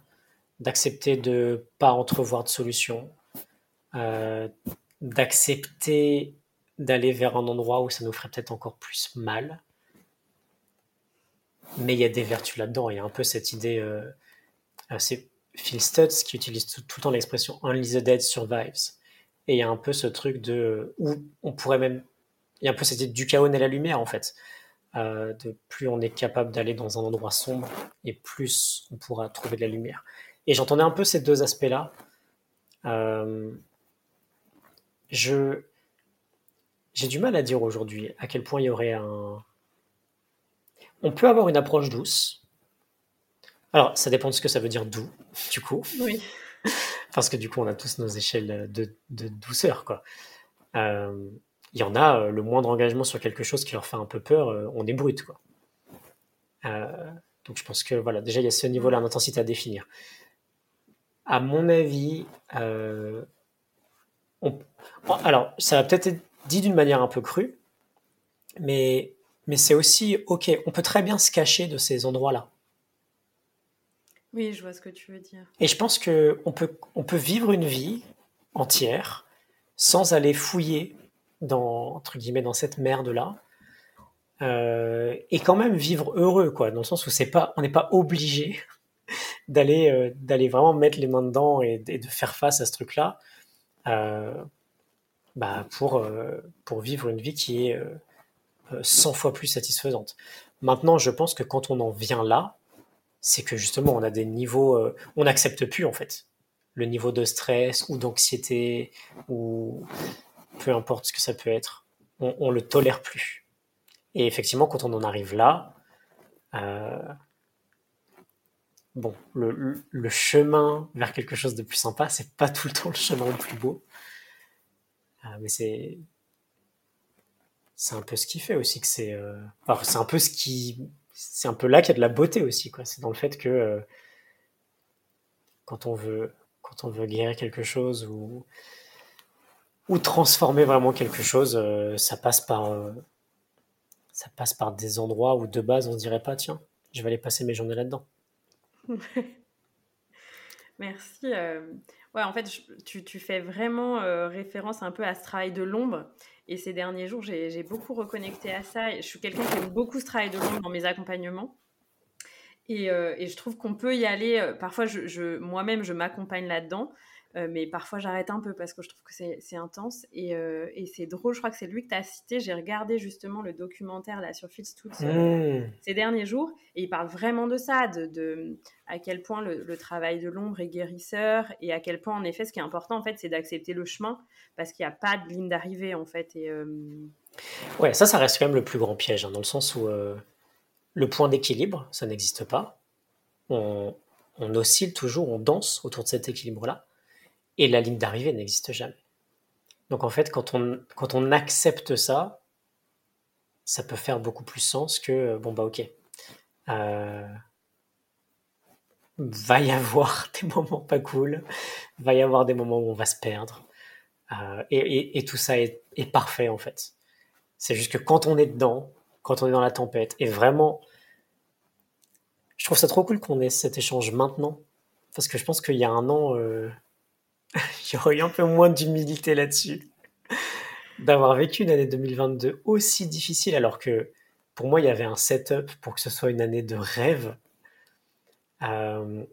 d'accepter de pas entrevoir de solution, euh, d'accepter d'aller vers un endroit où ça nous ferait peut-être encore plus mal. Mais il y a des vertus là-dedans. Il y a un peu cette idée. Euh, c'est Phil Stutz qui utilise tout, le temps l'expression Only the dead survives. Et il y a un peu ce truc de où on pourrait même, il y a un peu cette idée du chaos et la lumière en fait. Euh, de plus on est capable d'aller dans un endroit sombre et plus on pourra trouver de la lumière. Et j'entendais un peu ces deux aspects-là. Euh, je j'ai du mal à dire aujourd'hui à quel point il y aurait un. On peut avoir une approche douce. Alors, ça dépend de ce que ça veut dire doux, du coup. Oui. <laughs> parce que du coup, on a tous nos échelles de, douceur, quoi. Euh, il y en a, euh, le moindre engagement sur quelque chose qui leur fait un peu peur, euh, on est brut, quoi. donc je pense que, voilà, déjà, il y a ce niveau-là d'intensité à définir. À mon avis, alors, ça va peut-être être dit d'une manière un peu crue, mais, mais c'est aussi, ok, on peut très bien se cacher de ces endroits-là. Oui, je vois ce que tu veux dire. Et je pense qu'on peut, on peut vivre une vie entière sans aller fouiller dans, entre guillemets, dans cette merde-là. Euh, et quand même vivre heureux, quoi, dans le sens où c'est pas, on n'est pas obligé <laughs> d'aller, euh, d'aller vraiment mettre les mains dedans et, de faire face à ce truc-là, bah pour, pour vivre une vie qui est 100 fois plus satisfaisante. Maintenant, je pense que quand on en vient là, c'est que justement, on a des niveaux, euh, on n'accepte plus en fait le niveau de stress ou d'anxiété ou peu importe ce que ça peut être, on, on, le tolère plus. Et effectivement, quand on en arrive là, euh, bon, le, chemin vers quelque chose de plus sympa, c'est pas tout le temps le chemin le plus beau, euh, mais c'est c'est un peu ce qui fait aussi que c'est, c'est un peu ce qui c'est un peu là qu'il y a de la beauté aussi. Quoi. C'est dans le fait que euh, quand, on veut, quand on veut guérir quelque chose ou, ou transformer vraiment quelque chose, euh, ça, passe par, euh, ça passe par des endroits où de base on se dirait pas, tiens, je vais aller passer mes journées là-dedans. <laughs> Merci. Ouais, en fait, tu, tu fais vraiment référence un peu à ce travail de l'ombre et ces derniers jours, j'ai beaucoup reconnecté à ça. Je suis quelqu'un qui aime beaucoup ce travail de l'ombre dans mes accompagnements. Et, euh, et je trouve qu'on peut y aller. Euh, parfois, je, je moi-même, je m'accompagne là-dedans. Euh, mais parfois, j'arrête un peu parce que je trouve que c'est intense. Et, et c'est drôle, je crois que c'est lui que tu as cité. J'ai regardé justement le documentaire là, sur Filstoots mmh. ces derniers jours. Et il parle vraiment de ça, de, de à quel point le, le travail de l'ombre est guérisseur. Et à quel point, en effet, ce qui est important, en fait, c'est d'accepter le chemin parce qu'il n'y a pas de ligne d'arrivée en fait. Et, euh, Ouais, ça, ça reste quand même le plus grand piège, hein, dans le sens où euh, le point d'équilibre, ça n'existe pas. On, on oscille toujours, on danse autour de cet équilibre-là, et la ligne d'arrivée n'existe jamais. Donc en fait, quand on, quand on accepte ça, ça peut faire beaucoup plus sens que, bon bah ok, euh, va y avoir <laughs> des moments pas cool, va y avoir des moments où on va se perdre, euh, et, tout ça est, parfait en fait. C'est juste que quand on est dedans, quand on est dans la tempête, et vraiment, je trouve ça trop cool qu'on ait cet échange maintenant, parce que je pense qu'il y a un an, euh, <laughs> aurait eu un peu moins d'humilité là-dessus, d'avoir vécu une année 2022 aussi difficile, alors que pour moi, il y avait un setup pour que ce soit une année de rêve. Euh,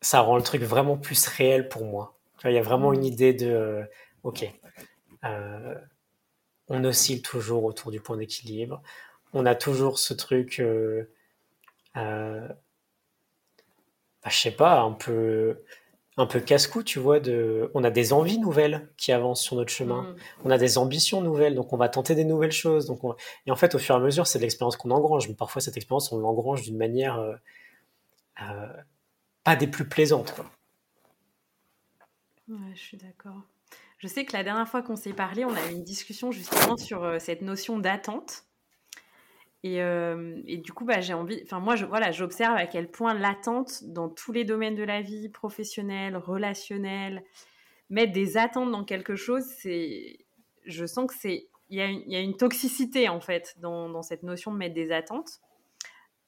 ça rend le truc vraiment plus réel pour moi. Il y a vraiment une idée de, euh, ok, euh, on oscille toujours autour du point d'équilibre. On a toujours ce truc, bah, je sais pas, un peu, un peu casse-cou, tu vois. De, on a des envies nouvelles qui avancent sur notre chemin. Mm. On a des ambitions nouvelles, donc on va tenter des nouvelles choses. Donc Et en fait, au fur et à mesure, c'est de l'expérience qu'on engrange. Mais parfois, cette expérience, on l'engrange d'une manière pas des plus plaisantes. Quoi. Ouais, je suis d'accord. Je sais que la dernière fois qu'on s'est parlé, on a eu une discussion justement sur euh, cette notion d'attente. Et, euh, et, du coup, bah, j'ai envie. Enfin, moi, je, voilà, j'observe à quel point l'attente dans tous les domaines de la vie, professionnelle, relationnelle, mettre des attentes dans quelque chose, c'est. Je sens que c'est. Il y, a une, il y a une toxicité en fait dans, dans, cette notion de mettre des attentes.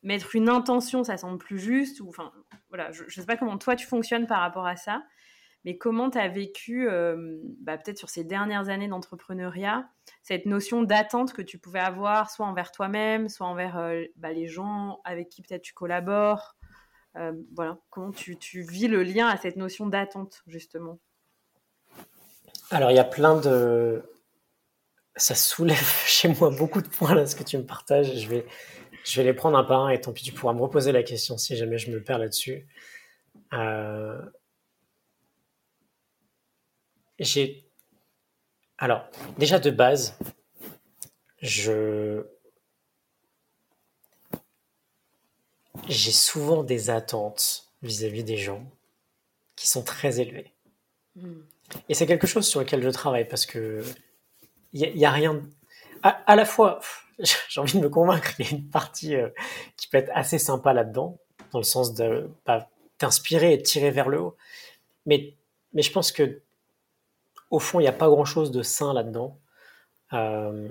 Mettre une intention, ça semble plus juste. Ou enfin, voilà, je ne sais pas comment toi tu fonctionnes par rapport à ça. Mais comment tu as vécu, euh, bah, peut-être sur ces dernières années d'entrepreneuriat, cette notion d'attente que tu pouvais avoir, soit envers toi-même, soit envers euh, bah, les gens avec qui peut-être tu collabores euh, Voilà, comment tu, vis le lien à cette notion d'attente, justement? Alors, il y a plein de. Ça soulève <laughs> chez moi beaucoup de points, là, ce que tu me partages. Je vais, je vais les prendre un par un et tant pis, tu pourras me reposer la question si jamais je me perds là-dessus. Euh, j'ai. Alors, déjà de base, je. J'ai souvent des attentes vis-à-vis des gens qui sont très élevées. Hmm. Et c'est quelque chose sur lequel je travaille parce que il n'y a, rien. À, la fois, <laughs> j'ai envie de me convaincre qu'il y a une partie euh, qui peut être assez sympa là-dedans, dans le sens de pas t'inspirer et de tirer vers le haut. Mais, mais je pense que au fond, il n'y a pas grand-chose de sain là-dedans, euh,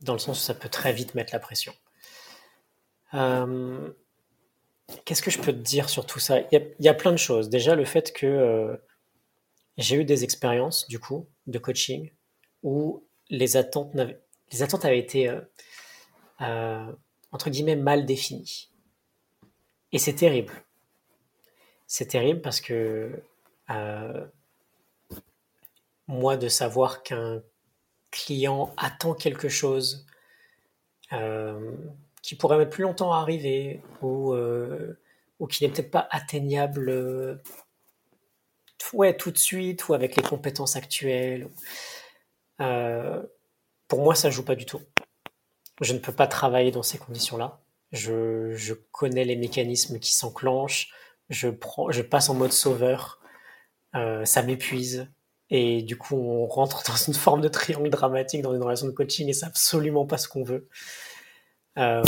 dans le sens où ça peut très vite mettre la pression. Euh, qu'est-ce que je peux te dire sur tout ça? Il y, a, plein de choses. Déjà, le fait que euh, j'ai eu des expériences, du coup, de coaching, où les attentes, les attentes avaient été, entre guillemets, mal définies. Et c'est terrible. C'est terrible parce que moi, de savoir qu'un client attend quelque chose euh, qui pourrait mettre plus longtemps à arriver ou, euh, ou qui n'est peut-être pas atteignable euh, ouais, tout de suite ou avec les compétences actuelles. pour moi, ça joue pas du tout. Je ne peux pas travailler dans ces conditions-là. Je, je, connais les mécanismes qui s'enclenchent. Je, prends, je passe en mode sauveur. ça m'épuise. Et du coup, on rentre dans une forme de triangle dramatique dans une relation de coaching et c'est absolument pas ce qu'on veut. Euh,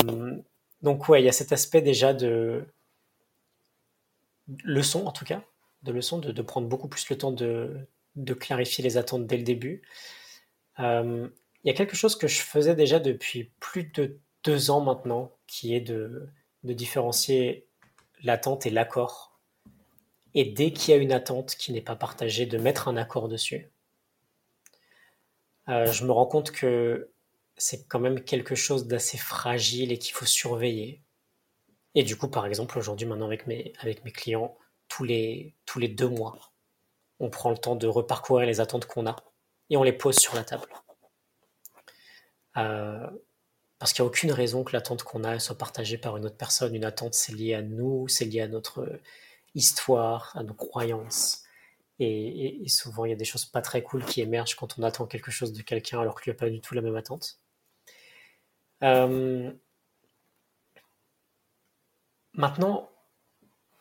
donc ouais, il y a cet aspect déjà de leçon en tout cas, de leçon, de, prendre beaucoup plus le temps de, clarifier les attentes dès le début. Euh, il y a quelque chose que je faisais déjà depuis plus de deux ans maintenant, qui est de, de différencier l'attente et l'accord et dès qu'il y a une attente qui n'est pas partagée, de mettre un accord dessus. Euh, je me rends compte que c'est quand même quelque chose d'assez fragile et qu'il faut surveiller. Et du coup, par exemple, aujourd'hui, maintenant avec mes, clients, tous les, tous les deux mois, on prend le temps de reparcourir les attentes qu'on a et on les pose sur la table. Euh, parce qu'il n'y a aucune raison que l'attente qu'on a soit partagée par une autre personne. Une attente, c'est lié à nous, c'est lié à notre histoire, à nos croyances. Et, souvent, il y a des choses pas très cool qui émergent quand on attend quelque chose de quelqu'un alors qu'il n'y a pas du tout la même attente. Euh, maintenant,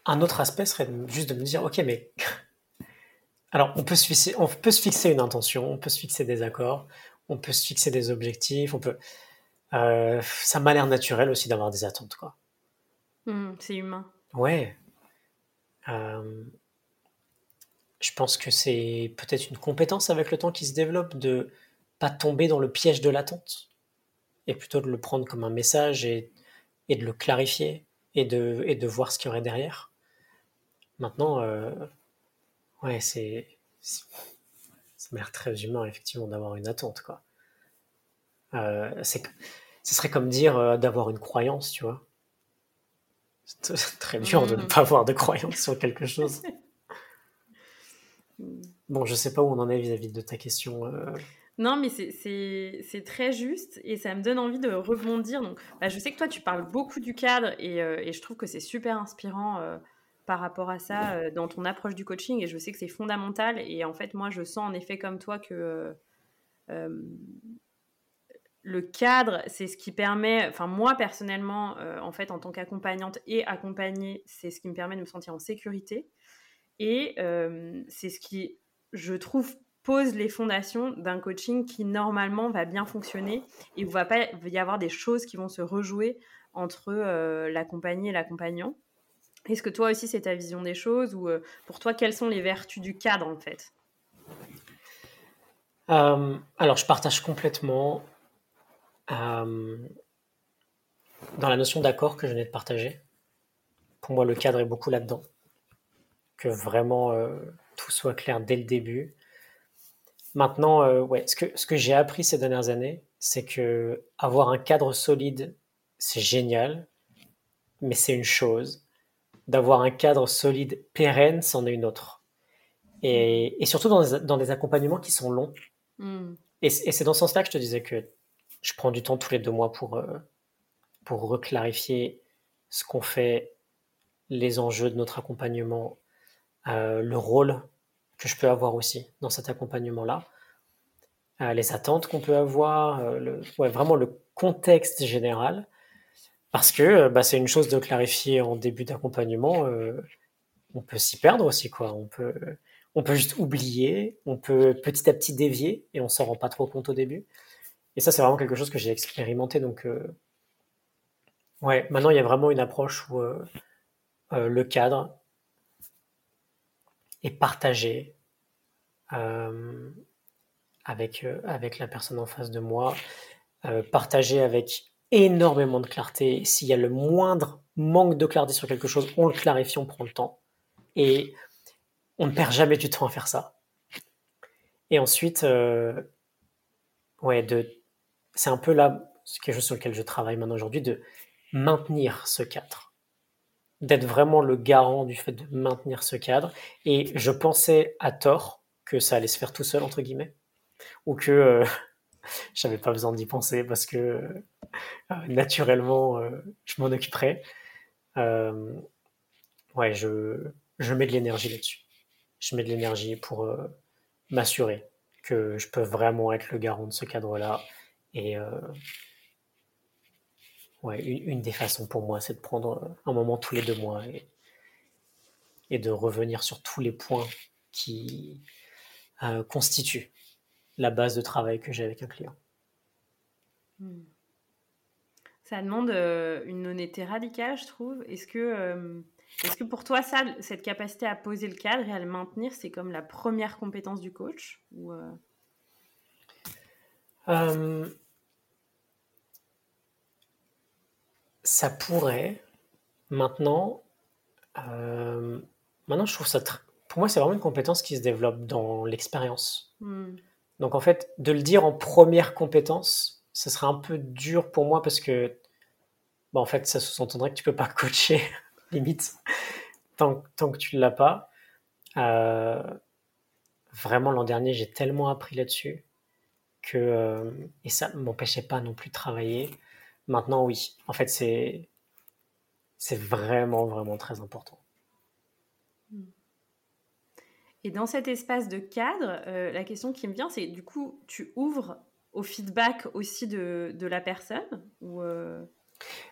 un autre aspect serait juste de me dire, ok, mais <laughs> alors on peut se fixer, on peut se fixer une intention, on peut se fixer des accords, on peut se fixer des objectifs, on peut. Euh, ça m'a l'air naturel aussi d'avoir des attentes, quoi. Mmh, c'est humain. Ouais. Euh, je pense que c'est peut-être une compétence avec le temps qui se développe de pas tomber dans le piège de l'attente et plutôt de le prendre comme un message et, de le clarifier et de, voir ce qu'il y aurait derrière. Maintenant, euh, ouais, c'est. Ça m'a l'air très humain, effectivement, d'avoir une attente. Euh, c'est, ce serait comme dire euh, d'avoir une croyance, tu vois. C'est <laughs> très dur de ne mm. pas avoir de croyance sur quelque chose. <laughs> Bon, je sais pas où on en est vis-à-vis de ta question. Non, mais c'est très juste et ça me donne envie de rebondir. Donc, bah, je sais que toi, tu parles beaucoup du cadre et, et je trouve que c'est super inspirant par rapport à ça euh, dans ton approche du coaching et je sais que c'est fondamental et en fait moi je sens en effet comme toi que euh, le cadre c'est ce qui permet enfin moi personnellement euh, en fait en tant qu'accompagnante et accompagnée c'est ce qui me permet de me sentir en sécurité. Et c'est ce qui je trouve pose les fondations d'un coaching qui normalement va bien fonctionner et où va pas y avoir des choses qui vont se rejouer entre l'accompagné et l'accompagnant. Est-ce que toi aussi c'est ta vision des choses ou euh, pour toi quelles sont les vertus du cadre en fait? Euh, Alors je partage complètement euh, dans la notion d'accord que je venais de partager. Pour moi le cadre est beaucoup là-dedans. Que vraiment tout soit clair dès le début. Maintenant, ouais, ce que, ce que j'ai appris ces dernières années, c'est que avoir un cadre solide, c'est génial, mais c'est une chose d'avoir un cadre solide, pérenne, c'en est une autre. Et, et surtout dans des, dans des, accompagnements qui sont longs. Hmm. Et, et c'est dans ce sens-là que je te disais que je prends du temps tous les deux mois pour, euh, pour reclarifier ce qu'on fait, les enjeux de notre accompagnement, euh, le rôle que je peux avoir aussi dans cet accompagnement-là, euh, les attentes qu'on peut avoir, vraiment le contexte général. Parce que bah, c'est une chose de clarifier en début d'accompagnement. On peut s'y perdre aussi, quoi. On peut, on peut juste oublier, on peut petit à petit dévier et on s'en rend pas trop compte au début. Et ça, c'est vraiment quelque chose que j'ai expérimenté. Donc, euh, ouais, maintenant il y a vraiment une approche où le cadre est partagé avec, avec la personne en face de moi, partagé avec énormément de clarté. S'il y a le moindre manque de clarté sur quelque chose, on le clarifie, on prend le temps. Et on ne perd jamais du temps à faire ça. Et ensuite, euh, ouais, de, c'est un peu là, quelque chose sur lequel je travaille maintenant aujourd'hui, de maintenir ce cadre. D'être vraiment le garant du fait de maintenir ce cadre. Et je pensais à tort que ça allait se faire tout seul, entre guillemets. Ou que euh, <laughs> j'avais pas besoin d'y penser parce que euh, naturellement, euh, je m'en occuperai. Euh, ouais, je, je mets de l'énergie là-dessus. Je mets de l'énergie pour m'assurer que je peux vraiment être le garant de ce cadre-là. Et ouais, une, des façons pour moi, c'est de prendre un moment tous les deux mois et, et de revenir sur tous les points qui constituent la base de travail que j'ai avec un client. Hmm. Ça demande euh, une honnêteté radicale, je trouve. Est-ce que, euh, est-ce que pour toi, ça, cette capacité à poser le cadre et à le maintenir, c'est comme la première compétence du coach ou, euh? Ça pourrait. Maintenant, maintenant, je trouve ça. Pour moi, c'est vraiment une compétence qui se développe dans l'expérience. Hmm. Donc en fait, de le dire en première compétence, ce serait un peu dur pour moi parce que, bah, en fait, ça sous-entendrait que tu peux pas <laughs> coacher, limite, tant, tant que tu ne l'as pas. Euh, vraiment, l'an dernier, j'ai tellement appris là-dessus que, euh, et ça ne m'empêchait pas non plus de travailler. Maintenant, oui. En fait, c'est, c'est vraiment, vraiment très important. Et dans cet espace de cadre, euh, la question qui me vient, c'est du coup, tu ouvres au feedback aussi de, de la personne ou euh?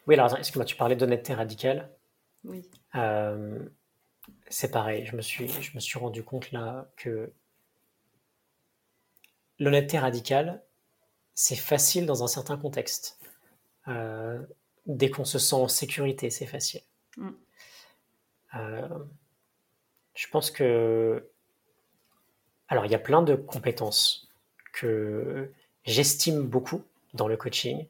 Oui, alors excuse-moi, tu parlais d'honnêteté radicale. Oui. Euh, c'est pareil. Je me, suis, je me suis rendu compte là que l'honnêteté radicale, c'est facile dans un certain contexte. Euh, dès qu'on se sent en sécurité, c'est facile. Mm. Euh, je pense que... Alors, il y a plein de compétences que j'estime beaucoup dans le coaching.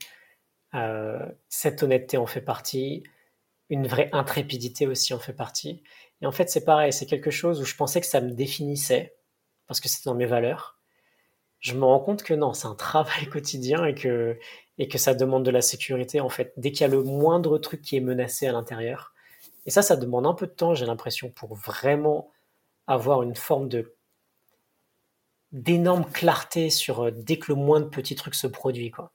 Euh, cette honnêteté en fait partie, une vraie intrépidité aussi en fait partie. Et en fait, c'est pareil, c'est quelque chose où je pensais que ça me définissait, parce que c'était dans mes valeurs. Je me rends compte que non, c'est un travail <laughs> quotidien et que, et que ça demande de la sécurité, en fait. Dès qu'il y a le moindre truc qui est menacé à l'intérieur. Et ça, ça demande un peu de temps, j'ai l'impression, pour vraiment avoir une forme de d'énorme clarté sur euh, dès que le moindre petit truc se produit. Quoi.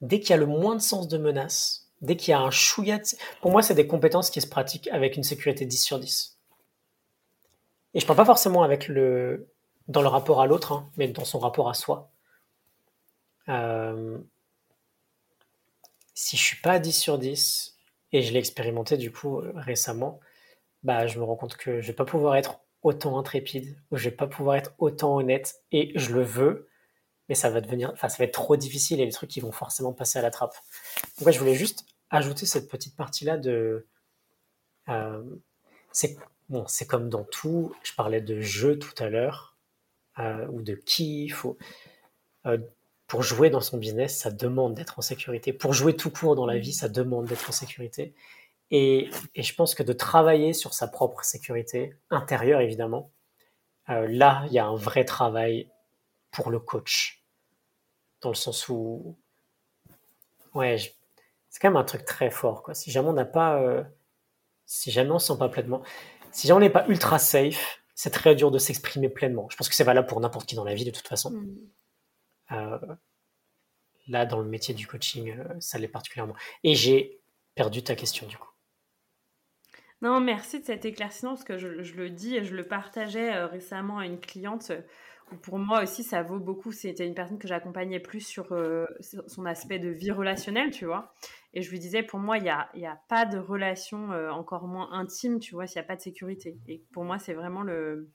Dès qu'il y a le moindre sens de menace, dès qu'il y a un chouïa... Pour moi, c'est des compétences qui se pratiquent avec une sécurité 10 sur 10. Et je parle pas forcément avec le... dans le rapport à l'autre, hein, mais dans son rapport à soi. Euh, si je suis pas à 10 sur 10, et je l'ai expérimenté du coup récemment, bah, je me rends compte que je vais pas pouvoir être autant intrépide, où je vais pas pouvoir être autant honnête, et je le veux, mais ça va devenir, enfin, ça va être trop difficile et les trucs qui vont forcément passer à la trappe. Donc, je voulais juste ajouter cette petite partie-là de, euh, c'est bon, c'est comme dans tout. Je parlais de jeu tout à l'heure euh, ou de kiff. Euh, pour jouer dans son business, ça demande d'être en sécurité. Pour jouer tout court dans la vie, ça demande d'être en sécurité. Et, je pense que de travailler sur sa propre sécurité intérieure, évidemment, euh, là, il y a un vrai travail pour le coach. Dans le sens où, ouais, c'est quand même un truc très fort. Quoi. Si jamais on n'a pas, euh, si jamais on se sent pas pleinement, si jamais on n'est pas ultra safe, c'est très dur de s'exprimer pleinement. Je pense que c'est valable pour n'importe qui dans la vie, de toute façon. Mm. Euh, là, dans le métier du coaching, ça l'est particulièrement. Et j'ai perdu ta question, du coup. Non, merci de cet éclaircissement parce que je, le dis et je le partageais euh, récemment à une cliente. Euh, pour moi aussi, ça vaut beaucoup. C'était une personne que j'accompagnais plus sur euh, son aspect de vie relationnelle, tu vois. Et je lui disais, pour moi, il n'y a, y a pas de relation encore moins intime, tu vois, s'il n'y a pas de sécurité. Et pour moi, c'est vraiment le,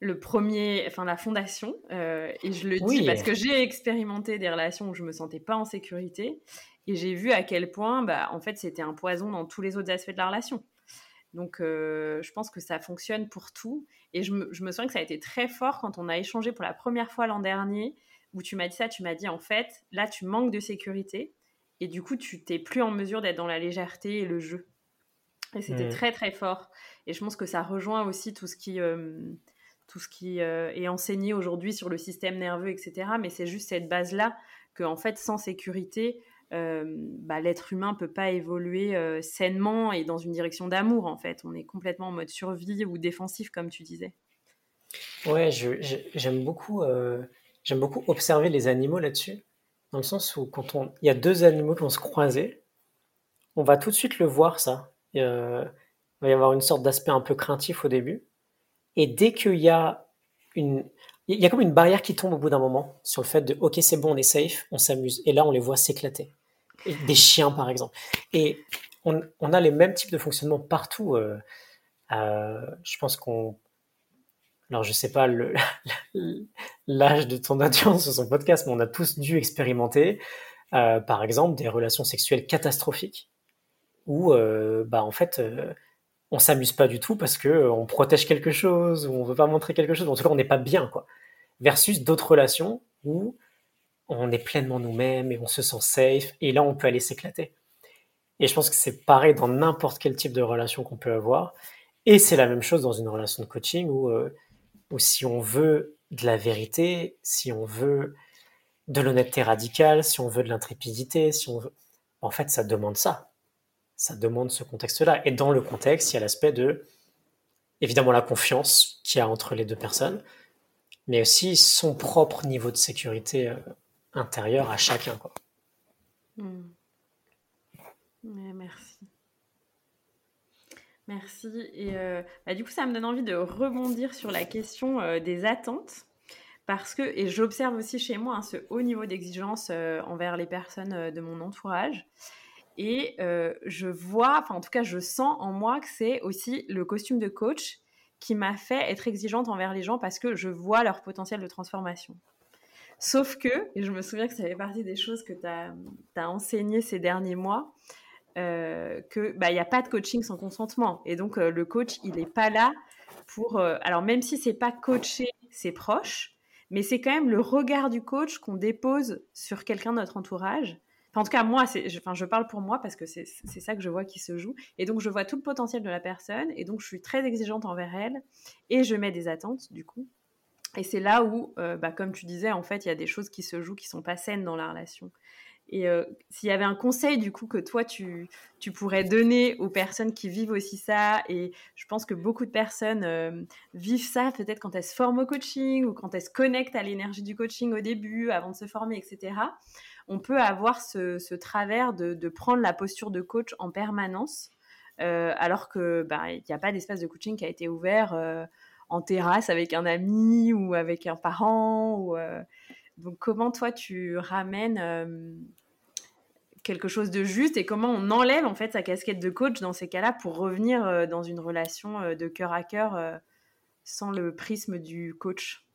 le premier, enfin la fondation. et je le dis parce que j'ai expérimenté des relations où je me sentais pas en sécurité. Et j'ai vu à quel point, bah, en fait, c'était un poison dans tous les autres aspects de la relation. Donc, euh, je pense que ça fonctionne pour tout. Et je me, je me, souviens que ça a été très fort quand on a échangé pour la première fois l'an dernier, où tu m'as dit ça, tu m'as dit, en fait, là, tu manques de sécurité. Et du coup, tu t'es plus en mesure d'être dans la légèreté et le jeu. Et c'était mmh. très, très fort. Et je pense que ça rejoint aussi tout ce qui, euh, tout ce qui euh, est enseigné aujourd'hui sur le système nerveux, etc. Mais c'est juste cette base-là que, en fait, sans sécurité, euh, bah, l'être humain peut pas évoluer euh, sainement et dans une direction d'amour en fait. On est complètement en mode survie ou défensif comme tu disais. Ouais, j'aime beaucoup, euh, beaucoup observer les animaux là-dessus, dans le sens où quand on, il y a deux animaux qui vont se croiser, on va tout de suite le voir ça. Il, va y avoir une sorte d'aspect un peu craintif au début, et dès qu'il y a une, il y a comme une barrière qui tombe au bout d'un moment sur le fait de ok c'est bon on est safe on s'amuse et là on les voit s'éclater des chiens par exemple. Et on, a les mêmes types de fonctionnement partout. Euh, euh, je pense qu'on. Alors, je sais pas <laughs> l'âge de ton audience sur son podcast, mais on a tous dû expérimenter, euh, par exemple, des relations sexuelles catastrophiques où, bah, en fait, on s'amuse pas du tout parce que on protège quelque chose ou on veut pas montrer quelque chose. En tout cas, on n'est pas bien, quoi. Versus d'autres relations où on est pleinement nous-mêmes et on se sent safe, et là on peut aller s'éclater. Et je pense que c'est pareil dans n'importe quel type de relation qu'on peut avoir. Et c'est la même chose dans une relation de coaching où, euh, où si on veut de la vérité, si on veut de l'honnêteté radicale, si on veut de l'intrépidité, si on veut... En fait, ça demande ça. Ça demande ce contexte-là. Et dans le contexte, il y a l'aspect de, évidemment, la confiance qu'il y a entre les deux personnes, mais aussi son propre niveau de sécurité euh, intérieur à chacun. Quoi. Hmm. merci. Merci. Et euh, bah, du coup, ça me donne envie de rebondir sur la question euh, des attentes. Parce que, et j'observe aussi chez moi hein, ce haut niveau d'exigence euh, envers les personnes de mon entourage. Et je vois, enfin en tout cas je sens en moi que c'est aussi le costume de coach qui m'a fait être exigeante envers les gens parce que je vois leur potentiel de transformation. Sauf que, et je me souviens que ça fait partie des choses que tu as, as enseigné ces derniers mois, euh, qu'il bah, n'y a pas de coaching sans consentement. Et donc, euh, le coach, il n'est pas là pour... Euh, alors, même si c'est pas coacher ses proches, mais c'est quand même le regard du coach qu'on dépose sur quelqu'un de notre entourage. en tout cas, moi, je, enfin, je parle pour moi parce que c'est ça que je vois qui se joue. Et donc, je vois tout le potentiel de la personne. Et donc, je suis très exigeante envers elle. Et je mets des attentes, du coup. Et c'est là où, bah, comme tu disais, en fait, il y a des choses qui se jouent qui sont pas saines dans la relation. Et euh, s'il y avait un conseil du coup que toi tu, pourrais donner aux personnes qui vivent aussi ça, et je pense que beaucoup de personnes euh, vivent ça peut-être quand elles se forment au coaching ou quand elles se connectent à l'énergie du coaching au début, avant de se former, etc. On peut avoir ce, travers de, prendre la posture de coach en permanence, euh, alors que bah, il n'y a pas d'espace de coaching qui a été ouvert en terrasse avec un ami ou avec un parent ou donc, comment toi, tu ramènes euh, quelque chose de juste et comment on enlève en fait sa casquette de coach dans ces cas-là pour revenir euh, dans une relation euh, de cœur à cœur sans le prisme du coach?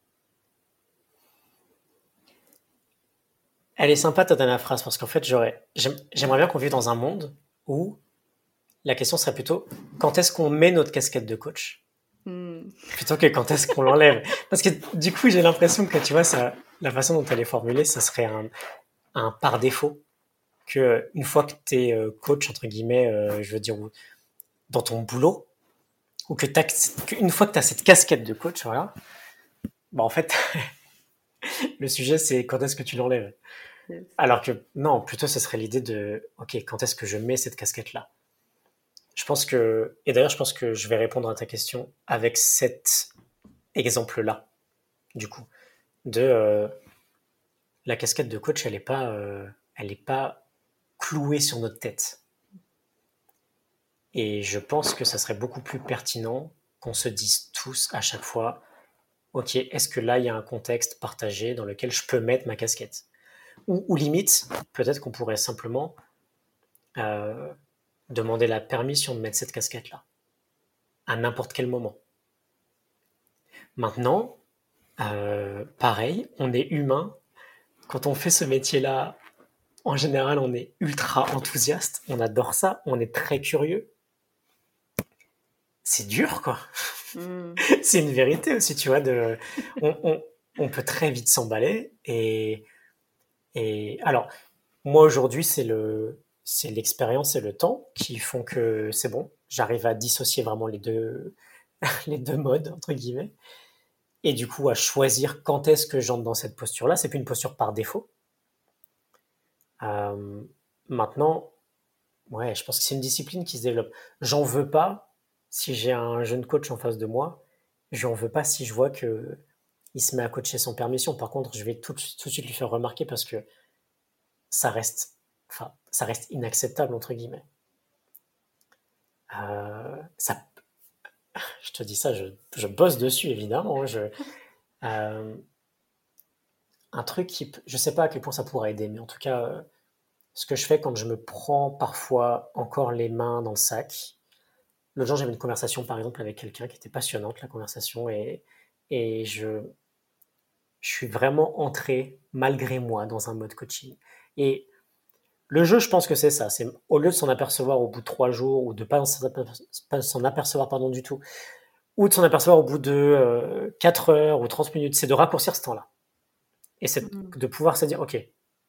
Elle est sympa ta dernière phrase parce qu'en fait, j'aimerais bien qu'on vive dans un monde où la question serait plutôt quand est-ce qu'on met notre casquette de coach? Hmm. plutôt que quand est-ce qu'on l'enlève. Parce que du coup, j'ai l'impression que tu vois, ça, la façon dont elle est formulée, ça serait un, un par défaut que une fois que tu es euh, coach entre guillemets, euh, je veux dire dans ton boulot ou que une fois que tu as cette casquette de coach, voilà, bah en fait <laughs> le sujet c'est quand est-ce que tu l'enlèves. Alors que non, plutôt ce serait l'idée de OK, quand est-ce que je mets cette casquette là Je pense que et d'ailleurs je pense que je vais répondre à ta question avec cet exemple là du coup de euh, la casquette de coach, elle n'est pas, euh, pas clouée sur notre tête. Et je pense que ça serait beaucoup plus pertinent qu'on se dise tous à chaque fois, ok, est-ce que là il y a un contexte partagé dans lequel je peux mettre ma casquette? Ou, limite, peut-être qu'on pourrait simplement euh, demander la permission de mettre cette casquette-là à n'importe quel moment. Maintenant, euh, pareil, on est humain. Quand on fait ce métier-là, en général, on est ultra enthousiaste. On adore ça. On est très curieux. C'est dur, quoi. Hmm. <laughs> c'est une vérité aussi, tu vois. De, on, peut très vite s'emballer. Et, et alors, moi aujourd'hui, c'est le, c'est l'expérience et le temps qui font que c'est bon. J'arrive à dissocier vraiment les deux, <laughs> les deux modes entre guillemets et du coup à choisir quand est-ce que j'entre dans cette posture-là. C'est plus une posture par défaut. Euh, maintenant, ouais, je pense que c'est une discipline qui se développe. J'en veux pas si j'ai un jeune coach en face de moi. J'en veux pas si je vois que il se met à coacher sans permission. Par contre, je vais tout, de suite lui faire remarquer parce que ça reste, enfin, ça reste inacceptable entre guillemets. Euh, ça, <laughs> je te dis ça, je, bosse dessus évidemment. Je, <laughs> euh, un truc qui, je sais pas à quel point ça pourrait aider, mais en tout cas, euh, ce que je fais quand je me prends parfois encore les mains dans le sac. L'autre jour, j'avais une conversation par exemple avec quelqu'un qui était passionnante, la conversation, et, et je, je suis vraiment entré malgré moi dans un mode coaching. Et le jeu, je pense que c'est ça. C'est au lieu de s'en apercevoir au bout de trois jours ou de pas s'en apercevoir pardon du tout, ou de s'en apercevoir au bout de 4 euh, heures ou 30 minutes, c'est de raccourcir ce temps-là. Et c'est de pouvoir se dire, ok,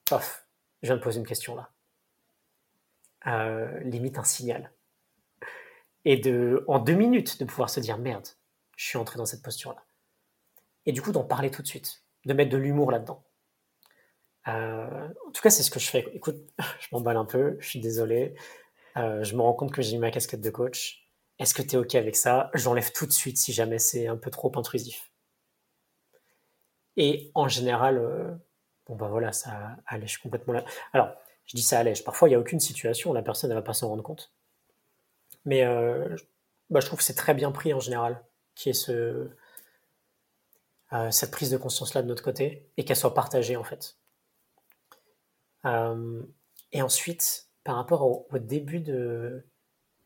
paf, je viens de poser une question là. Euh, limite un signal. Et de, en deux minutes, de pouvoir se dire, merde, je suis entré dans cette posture-là. Et du coup, d'en parler tout de suite, de mettre de l'humour là-dedans. Euh, en tout cas, c'est ce que je fais. Écoute, <laughs> je m'emballe un peu, je suis désolé. Euh, je me rends compte que j'ai mis ma casquette de coach. Est-ce que tu es OK avec ça? J'enlève tout de suite si jamais c'est un peu trop intrusif. Et en général, euh, bon bah voilà, ça allège complètement. Alors, je dis ça allège. Parfois, il n'y a aucune situation, la personne ne va pas s'en rendre compte. Mais bah, je trouve que c'est très bien pris en général, qui est ce, cette prise de conscience-là de notre côté, et qu'elle soit partagée en fait. Euh, et ensuite, par rapport au, début de,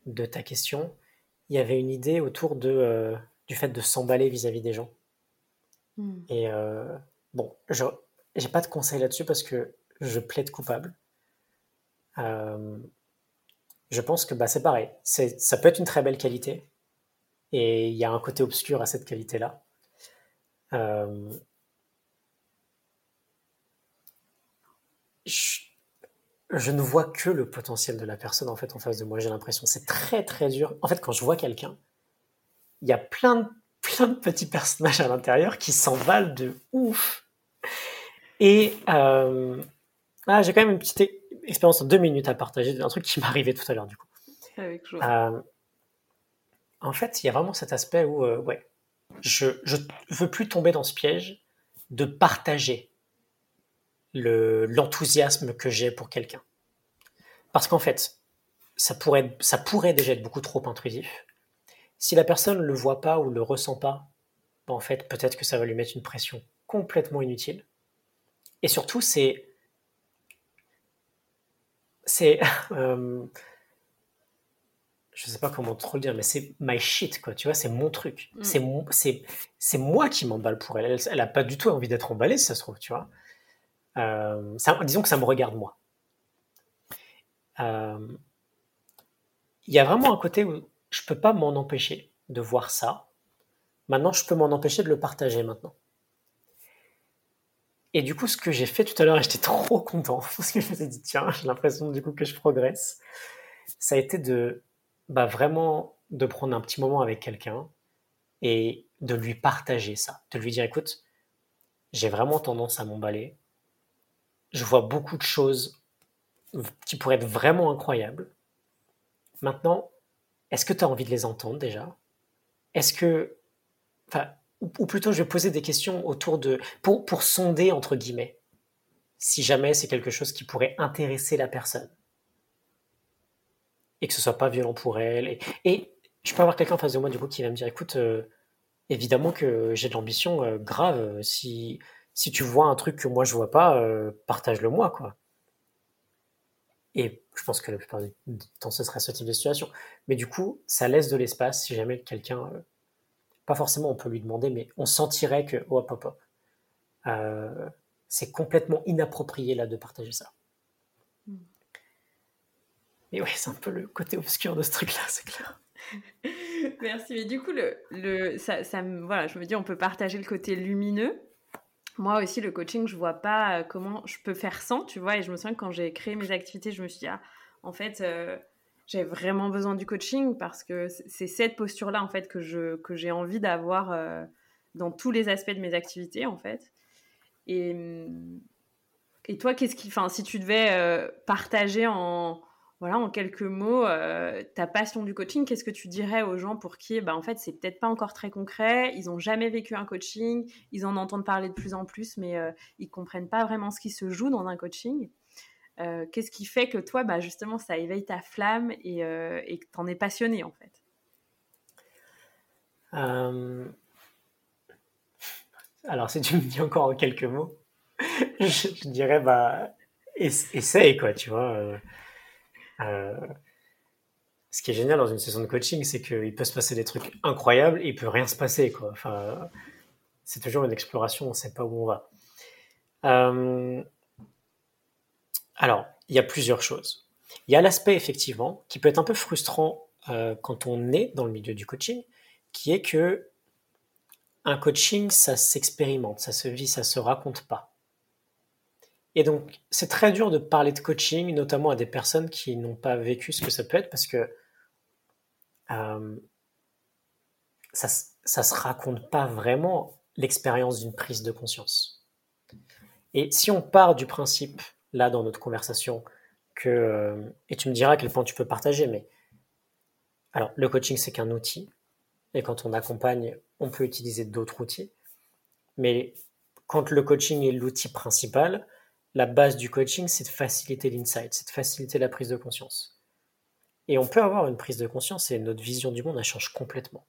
de ta question, il y avait une idée autour de, euh, du fait de s'emballer vis-à-vis des gens. Hmm. Et euh, bon, je n'ai pas de conseil là-dessus parce que je plaide coupable. Je pense que bah, c'est pareil. Ça peut être une très belle qualité. Et il y a un côté obscur à cette qualité-là. Je, je, ne vois que le potentiel de la personne en fait en face de moi. J'ai l'impression c'est très très dur. En fait, quand je vois quelqu'un, il y a plein de plein de petits personnages à l'intérieur qui s'emballent de ouf. Et euh, ah, j'ai quand même une petite expérience en deux minutes à partager d'un truc qui arrivé tout à l'heure du coup. Euh, en fait, il y a vraiment cet aspect où, euh, ouais, je, je veux plus tomber dans ce piège de partager le, l'enthousiasme que j'ai pour quelqu'un. Parce qu'en fait, ça pourrait, ça pourrait déjà être beaucoup trop intrusif. Si la personne ne le voit pas ou le ressent pas, ben, en fait, peut-être que ça va lui mettre une pression complètement inutile. Et surtout, c'est. C'est. <laughs> Euh, je sais pas comment trop le dire, mais c'est my shit, quoi. Tu vois, c'est mon truc. Mm. C'est, c'est, c'est moi qui m'emballe pour elle. Elle, n'a pas du tout envie d'être emballée, si ça se trouve, tu vois. Euh, disons que ça me regarde moi. Euh, il y a vraiment un côté où je peux pas m'en empêcher de voir ça. Maintenant, je peux m'en empêcher de le partager maintenant. Et du coup, ce que j'ai fait tout à l'heure, et <laughs> j'étais trop content, <laughs> parce que je me suis dit, tiens, j'ai l'impression du coup que je progresse, ça a été de bah, vraiment de prendre un petit moment avec quelqu'un et de lui partager ça, de lui dire, écoute, j'ai vraiment tendance à m'emballer, je vois beaucoup de choses qui pourraient être vraiment incroyables. Maintenant, est-ce que tu as envie de les entendre déjà? Est-ce que. Enfin, ou, plutôt, je vais poser des questions autour de. Pour, pour sonder, entre guillemets, si jamais c'est quelque chose qui pourrait intéresser la personne. Et que ce soit pas violent pour elle. Et, je peux avoir quelqu'un en face de moi, du coup, qui va me dire écoute, euh, évidemment que j'ai de l'ambition euh, grave. Si, si tu vois un truc que moi je vois pas, euh, partage-le moi, quoi. Et je pense que la plupart du temps, ce serait ce type de situation. Mais du coup, ça laisse de l'espace si jamais quelqu'un, euh, pas forcément on peut lui demander, mais on sentirait que, oh, hop, hop, hop, euh, c'est complètement inapproprié là de partager ça. Hmm. Mais ouais, c'est un peu le côté obscur de ce truc-là, c'est clair. <laughs> Merci. Mais du coup, le, le, ça, ça, voilà, je me dis, on peut partager le côté lumineux, moi aussi, le coaching, je vois pas euh, comment je peux faire sans, tu vois. Et je me souviens que quand j'ai créé mes activités, je me suis dit, ah, en fait, euh, j'ai vraiment besoin du coaching parce que c'est cette posture-là, en fait, que je que j'ai envie d'avoir euh, dans tous les aspects de mes activités, en fait. Et, hum, et toi, qu'est-ce qui, enfin, si tu devais partager en voilà, en quelques mots, euh, ta passion du coaching, qu'est-ce que tu dirais aux gens pour qui, bah, en fait, c'est peut-être pas encore très concret, ils n'ont jamais vécu un coaching, ils en entendent parler de plus en plus, mais euh, ils comprennent pas vraiment ce qui se joue dans un coaching. Euh, qu'est-ce qui fait que toi, bah, justement, ça éveille ta flamme et, et que tu en es passionné, en fait? Alors, si tu me dis encore en quelques mots, <laughs> je, dirais, bah, essaye, quoi, tu vois euh, ce qui est génial dans une session de coaching, c'est qu'il peut se passer des trucs incroyables et il peut rien se passer. Enfin, c'est toujours une exploration, on ne sait pas où on va. Euh, alors, il y a plusieurs choses. Il y a l'aspect, effectivement, qui peut être un peu frustrant euh, quand on est dans le milieu du coaching, qui est que un coaching, ça s'expérimente, ça se vit, ça se raconte pas. Et donc, c'est très dur de parler de coaching, notamment à des personnes qui n'ont pas vécu ce que ça peut être, parce que euh, ça, ça se raconte pas vraiment l'expérience d'une prise de conscience. Et si on part du principe, là, dans notre conversation, que, euh, et tu me diras à quel point tu peux partager, mais alors, le coaching, c'est qu'un outil, et quand on accompagne, on peut utiliser d'autres outils, mais quand le coaching est l'outil principal, la base du coaching, c'est de faciliter l'insight, c'est de faciliter la prise de conscience. Et on peut avoir une prise de conscience et notre vision du monde, elle change complètement.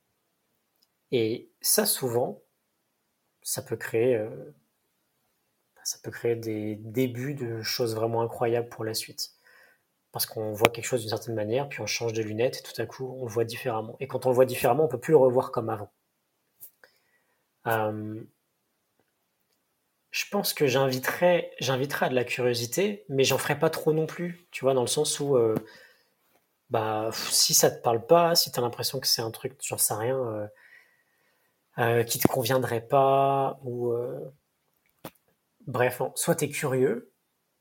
Et ça, souvent, ça peut créer, euh, ça peut créer des débuts de choses vraiment incroyables pour la suite. parce qu'on voit quelque chose d'une certaine manière, puis on change de lunettes et tout à coup on le voit différemment. Et quand on le voit différemment, on peut plus le revoir comme avant. Euh, je pense que j'inviterais, j'inviterais à de la curiosité, mais j'en ferai pas trop non plus, tu vois, dans le sens où, euh, bah, si ça te parle pas, si tu as l'impression que c'est un truc, j'en sais rien, euh, euh, qui te conviendrait pas, ou bref, soit tu es curieux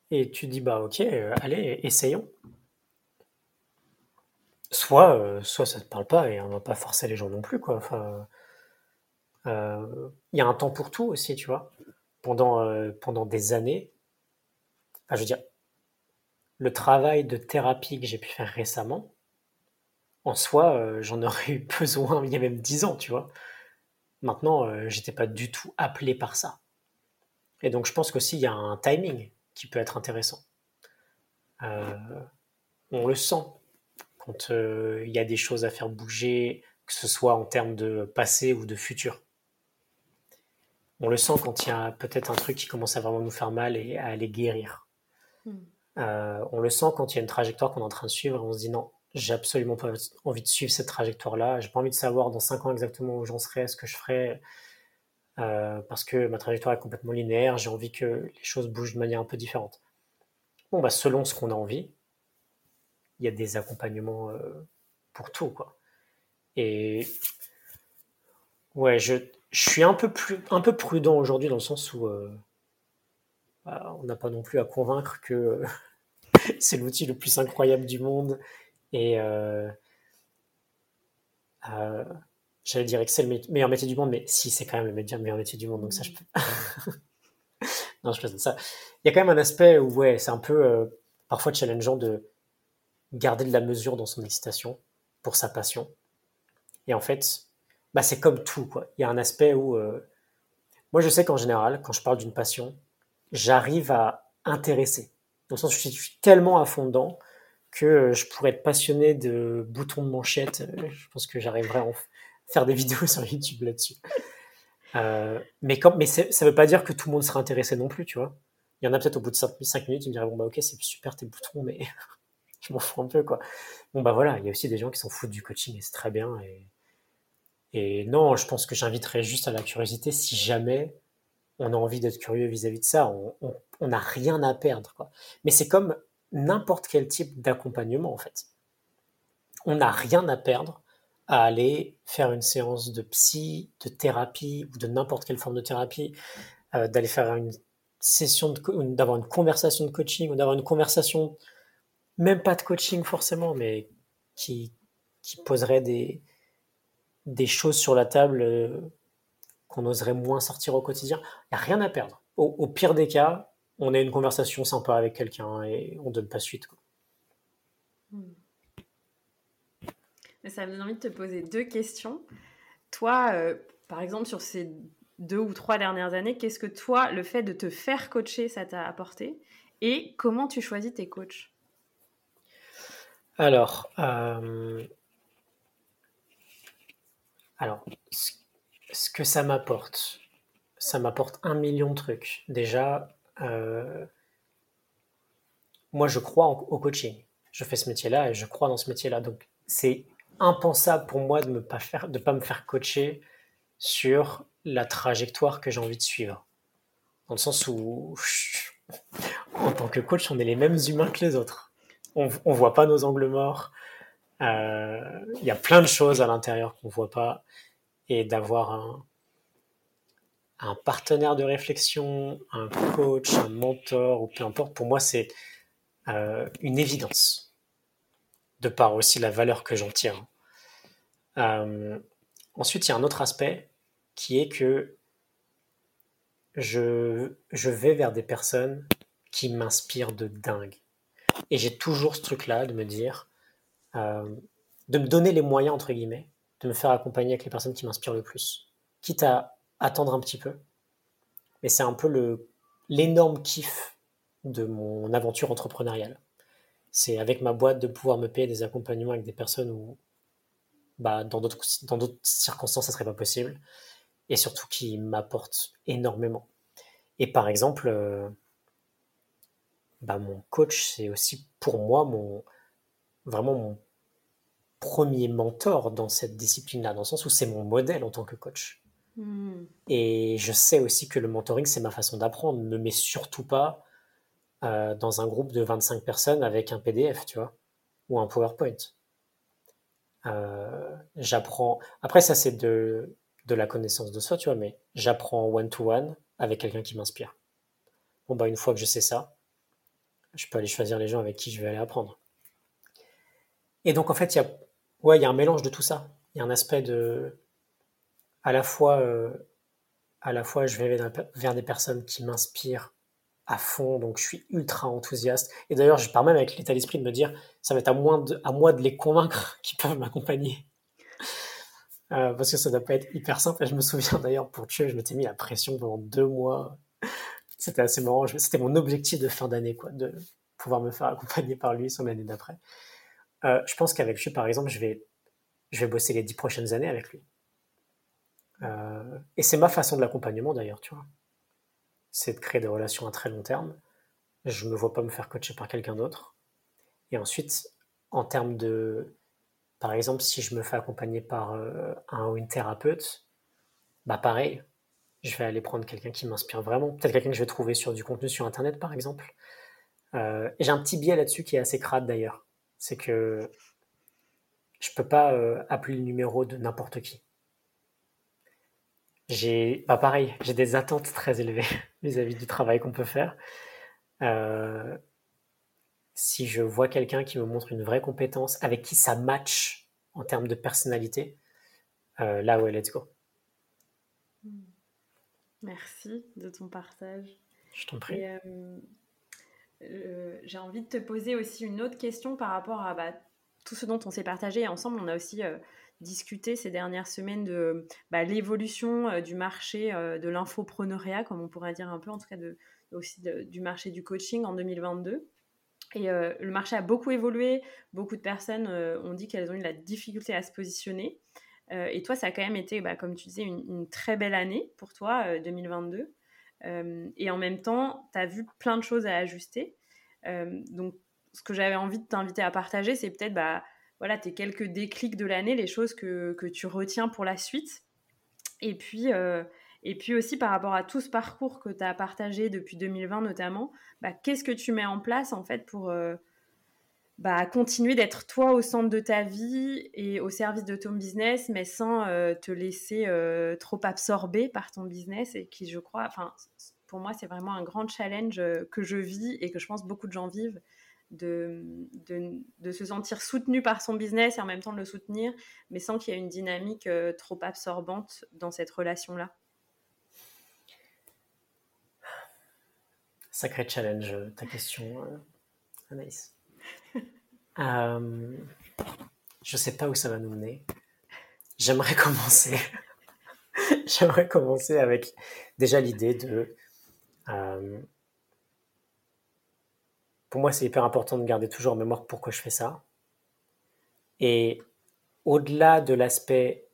et tu dis, bah, ok, allez, essayons. Soit, soit ça te parle pas et on va pas forcer les gens non plus, quoi. Enfin, il y a un temps pour tout aussi, tu vois pendant, euh, pendant des années. Enfin, je veux dire, le travail de thérapie que j'ai pu faire récemment, en soi, euh, j'en aurais eu <laughs> besoin il y a même dix ans, tu vois. Maintenant, euh, j'étais pas du tout appelé par ça. Et donc, je pense qu'aussi, il y a un timing qui peut être intéressant. on le sent quand il y a des choses à faire bouger, que ce soit en termes de passé ou de futur on le sent quand il y a peut-être un truc qui commence à vraiment nous faire mal et à aller guérir. Hmm. Euh, on le sent quand il y a une trajectoire qu'on est en train de suivre et on se dit non, j'ai absolument pas envie de suivre cette trajectoire-là. J'ai pas envie de savoir dans 5 ans exactement où j'en serai, ce que je ferai, euh, parce que ma trajectoire est complètement linéaire. J'ai envie que les choses bougent de manière un peu différente. Bon, bah, selon ce qu'on a envie, il y a des accompagnements euh, pour tout, quoi. Et ouais, je, je suis un peu, plus, un peu prudent aujourd'hui dans le sens où euh, bah, on n'a pas non plus à convaincre que <laughs> c'est l'outil le plus incroyable du monde et euh, euh, j'allais dire que c'est le meilleur métier du monde, mais si c'est quand même le meilleur métier du monde, donc ça je peux. <laughs> non, je plaisante ça. Il y a quand même un aspect où ouais, c'est un peu parfois challengeant de garder de la mesure dans son excitation pour sa passion. Et en fait, bah, c'est comme tout. Quoi. Il y a un aspect où. Euh, moi, je sais qu'en général, quand je parle d'une passion, j'arrive à intéresser. Dans le sens où je suis tellement à fond dedans que euh, je pourrais être passionné de boutons de manchette. Euh, je pense que j'arriverai à faire des <laughs> vidéos sur YouTube là-dessus. mais ça ne veut pas dire que tout le monde sera intéressé non plus, tu vois. Il y en a peut-être au bout de 5 minutes, ils me diraient, bon bah ok, c'est super tes boutons, mais <laughs> je m'en fous un peu, quoi. Bon bah voilà, il y a aussi des gens qui s'en foutent du coaching et c'est très bien. Et, et non, je pense que j'inviterais juste à la curiosité si jamais on a envie d'être curieux vis-à-vis de ça. On n'a rien à perdre. Mais c'est comme n'importe quel type d'accompagnement, en fait. On n'a rien à perdre à aller faire une séance de psy, de thérapie ou de n'importe quelle forme de thérapie, euh, d'aller faire une session, d'avoir une conversation de coaching ou d'avoir une conversation, même pas de coaching forcément, mais qui poserait des, des choses sur la table euh, qu'on oserait moins sortir au quotidien. Il n'y a rien à perdre. Au, pire des cas, on a une conversation sympa avec quelqu'un et on donne pas suite. Hmm. Ça me donne envie de te poser deux questions. Toi, euh, par exemple, sur ces deux ou trois dernières années, qu'est-ce que toi, le fait de te faire coacher, ça t'a apporté? Et comment tu choisis tes coachs? Alors, euh, alors, ce que ça m'apporte, ça m'apporte un million de trucs. Déjà, euh, moi, je crois au coaching. Je fais ce métier-là et je crois dans ce métier-là. Donc, c'est impensable pour moi de ne pas, pas me faire coacher sur la trajectoire que j'ai envie de suivre. Dans le sens où, <laughs> en tant que coach, on est les mêmes humains que les autres. On ne voit pas nos angles morts, il y a plein de choses à l'intérieur qu'on ne voit pas. Et d'avoir un, un partenaire de réflexion, un coach, un mentor, ou peu importe, pour moi, c'est euh, une évidence, de par aussi la valeur que j'en tire. Euh, ensuite, il y a un autre aspect qui est que je, je vais vers des personnes qui m'inspirent de dingue. Et j'ai toujours ce truc-là de me dire, euh, de me donner les moyens, entre guillemets, de me faire accompagner avec les personnes qui m'inspirent le plus. Quitte à attendre un petit peu. Mais c'est un peu l'énorme kiff de mon aventure entrepreneuriale. C'est avec ma boîte de pouvoir me payer des accompagnements avec des personnes où, bah, dans d'autres, circonstances, ça serait pas possible. Et surtout qui m'apportent énormément. Et par exemple, euh, bah, mon coach, c'est aussi pour moi mon, vraiment mon premier mentor dans cette discipline-là, dans le sens où c'est mon modèle en tant que coach. Hmm. Et je sais aussi que le mentoring, c'est ma façon d'apprendre. Ne mets surtout pas euh, dans un groupe de 25 personnes avec un PDF, tu vois, ou un PowerPoint. Euh, j'apprends. Après, ça, c'est de, de la connaissance de soi, tu vois, mais j'apprends one-to-one avec quelqu'un qui m'inspire. Bon, bah, une fois que je sais ça, je peux aller choisir les gens avec qui je vais aller apprendre. Et donc, en fait, il y a, ouais, il y a un mélange de tout ça. Il y a un aspect de, à la fois, euh, à la fois, je vais vers des personnes qui m'inspirent à fond, donc je suis ultra enthousiaste. Et d'ailleurs, je pars même avec l'état d'esprit de me dire, ça va être à, à moi de les convaincre <laughs> qu'ils peuvent m'accompagner. Euh, parce que ça doit pas être hyper simple. Et je me souviens d'ailleurs, pour tuer, je m'étais mis la pression pendant deux mois. C'était assez marrant. C'était mon objectif de fin d'année, quoi, de pouvoir me faire accompagner par lui sur l'année d'après. Euh, je pense qu'avec lui, par exemple, je vais, bosser les dix prochaines années avec lui. Euh, et c'est ma façon de l'accompagnement d'ailleurs, tu vois. C'est de créer des relations à très long terme. Je ne me vois pas me faire coacher par quelqu'un d'autre. Et ensuite, en termes de, par exemple, si je me fais accompagner par euh, un ou une thérapeute, bah pareil, je vais aller prendre quelqu'un qui m'inspire vraiment. Peut-être quelqu'un que je vais trouver sur du contenu sur Internet, par exemple. J'ai un petit biais là-dessus qui est assez crade d'ailleurs. C'est que je peux pas euh, appeler le numéro de n'importe qui. J'ai, bah pareil, j'ai des attentes très élevées <laughs> vis-à-vis du travail qu'on peut faire. si je vois quelqu'un qui me montre une vraie compétence, avec qui ça match en termes de personnalité, là ouais, let's go. Merci de ton partage. Je t'en prie. Euh, euh, j'ai envie de te poser aussi une autre question par rapport à bah, tout ce dont on s'est partagé ensemble. On a aussi euh, discuté ces dernières semaines de bah, l'évolution du marché de l'infopreneuriat, comme on pourrait dire un peu, en tout cas de, aussi du marché du coaching en 2022. Et le marché a beaucoup évolué. Beaucoup de personnes ont dit qu'elles ont eu la difficulté à se positionner. Euh, et toi, ça a quand même été, bah, comme tu disais, une, très belle année pour toi, 2022. Euh, euh, et en même temps, tu as vu plein de choses à ajuster. donc, ce que j'avais envie de t'inviter à partager, c'est peut-être bah, voilà, tes quelques déclics de l'année, les choses que, que, tu retiens pour la suite. Et puis, et puis aussi par rapport à tout ce parcours que tu as partagé depuis 2020 notamment, bah, qu'est-ce que tu mets en place en fait pour bah, continuer d'être toi au centre de ta vie et au service de ton business, mais sans euh, te laisser euh, trop absorber par ton business et qui, je crois, enfin, pour moi, c'est vraiment un grand challenge euh, que je vis et que je pense beaucoup de gens vivent. De, de, de, se sentir soutenu par son business et en même temps de le soutenir, mais sans qu'il y ait une dynamique trop absorbante dans cette relation-là. Sacré challenge, ta question, Anaïs. Euh, je sais pas où ça va nous mener. J'aimerais <laughs> commencer. J'aimerais commencer avec déjà l'idée de. Euh, pour moi, c'est hyper important de garder toujours en mémoire pourquoi je fais ça. Et au-delà de l'aspect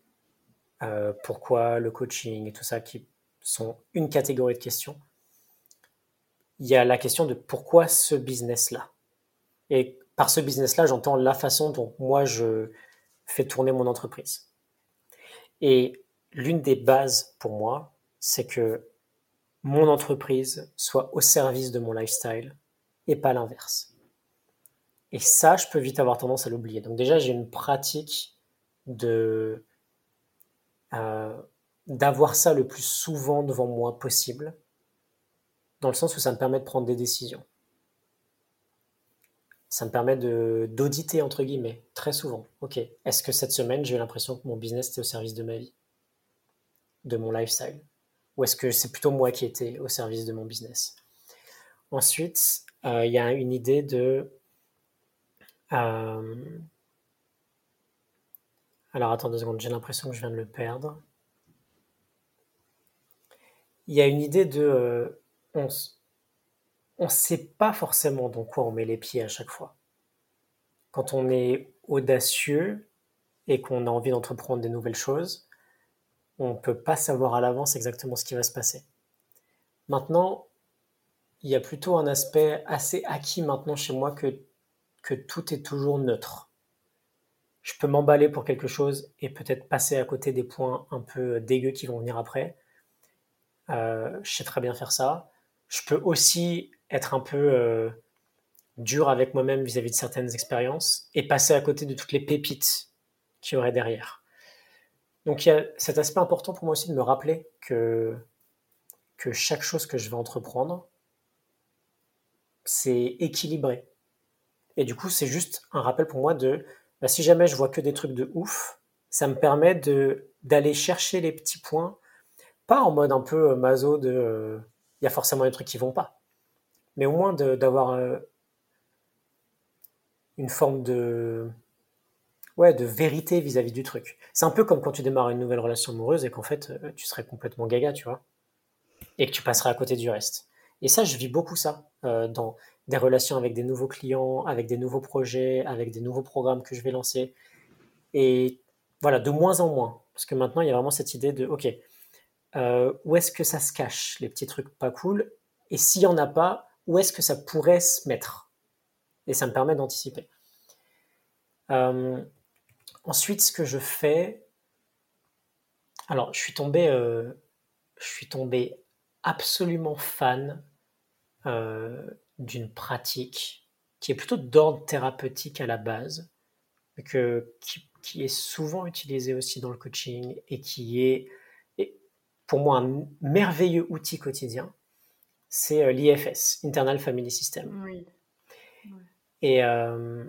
euh, pourquoi le coaching et tout ça, qui sont une catégorie de questions, il y a la question de pourquoi ce business-là. Et par ce business-là, j'entends la façon dont moi je fais tourner mon entreprise. Et l'une des bases pour moi, c'est que mon entreprise soit au service de mon lifestyle et pas l'inverse. Et ça, je peux vite avoir tendance à l'oublier. Donc déjà, j'ai une pratique de euh, d'avoir ça le plus souvent devant moi possible, dans le sens où ça me permet de prendre des décisions ça me permet d'auditer, entre guillemets, très souvent. Ok, est-ce que cette semaine, j'ai eu l'impression que mon business était au service de ma vie, de mon lifestyle? Ou est-ce que c'est plutôt moi qui étais au service de mon business? Ensuite, euh, il y a une idée de... Euh, alors attends deux secondes, j'ai l'impression que je viens de le perdre. Il y a une idée de... Euh, on ne sait pas forcément dans quoi on met les pieds à chaque fois. Quand on est audacieux et qu'on a envie d'entreprendre des nouvelles choses, on ne peut pas savoir à l'avance exactement ce qui va se passer. Maintenant, il y a plutôt un aspect assez acquis maintenant chez moi que, que tout est toujours neutre. Je peux m'emballer pour quelque chose et peut-être passer à côté des points un peu dégueux qui vont venir après. Euh, je sais très bien faire ça. Je peux aussi être un peu euh, dur avec moi-même vis-à-vis de certaines expériences et passer à côté de toutes les pépites qu'il y aurait derrière. Donc il y a cet aspect important pour moi aussi de me rappeler que, que chaque chose que je vais entreprendre, c'est équilibré. Et du coup, c'est juste un rappel pour moi de bah, si jamais je vois que des trucs de ouf, ça me permet de d'aller chercher les petits points, pas en mode un peu euh, maso de euh, il y a forcément des trucs qui vont pas, mais au moins d'avoir euh, une forme de ouais de vérité vis-à-vis du truc. C'est un peu comme quand tu démarres une nouvelle relation amoureuse et qu'en fait tu serais complètement gaga, tu vois, et que tu passerais à côté du reste. Et ça, je vis beaucoup ça dans des relations avec des nouveaux clients, avec des nouveaux projets, avec des nouveaux programmes que je vais lancer. Et voilà, de moins en moins. Parce que maintenant, il y a vraiment cette idée de, OK, euh, où est-ce que ça se cache, les petits trucs pas cool? Et s'il n'y en a pas, où est-ce que ça pourrait se mettre Et ça me permet d'anticiper. Euh, ensuite, ce que je fais... Alors, je suis tombé, euh, absolument fan d'une pratique qui est plutôt d'ordre thérapeutique à la base, que, qui, est souvent utilisée aussi dans le coaching et qui est, pour moi un merveilleux outil quotidien, c'est euh, l'IFS, Internal Family System. Et euh,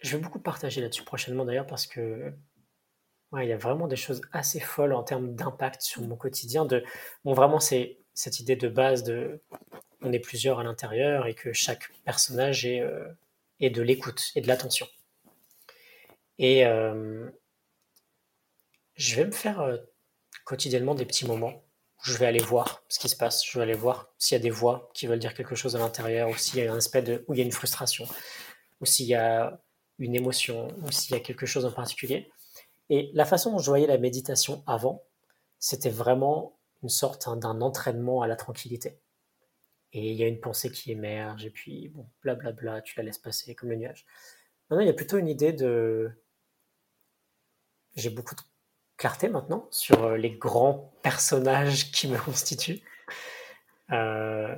je vais beaucoup partager là-dessus prochainement d'ailleurs parce que il y a vraiment des choses assez folles en termes d'impact sur mon quotidien. De, bon, vraiment, c'est cette idée de base de on est plusieurs à l'intérieur et que chaque personnage est, euh, de l'écoute et de l'attention. Et euh, je vais me faire quotidiennement des petits moments je vais aller voir ce qui se passe, je vais aller voir s'il y a des voix qui veulent dire quelque chose à l'intérieur, ou s'il y a un aspect où il y a une frustration, ou s'il y a une émotion, ou s'il y a quelque chose en particulier. Et la façon dont je voyais la méditation avant, c'était vraiment une sorte hein, d'un entraînement à la tranquillité et il y a une pensée qui émerge, et puis bon, blablabla, tu la laisses passer comme le nuage. Maintenant, il y a plutôt une idée de. J'ai beaucoup de clarté maintenant sur euh, les grands personnages <laughs> qui me constituent. Euh,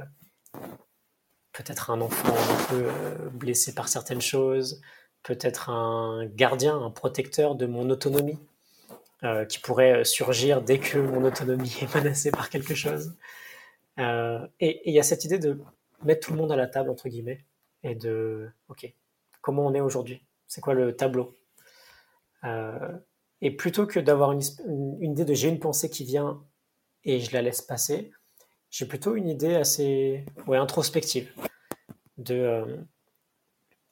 peut-être un enfant un peu euh, blessé par certaines choses, peut-être un gardien, un protecteur de mon autonomie, qui pourrait surgir dès que mon autonomie <laughs> est menacée par quelque chose. Et il y a cette idée de mettre tout le monde à la table, entre guillemets, et de, OK, comment on est aujourd'hui? C'est quoi le tableau? Et plutôt que d'avoir une, idée de j'ai une pensée qui vient et je la laisse passer, j'ai plutôt une idée assez ouais, introspective de, euh,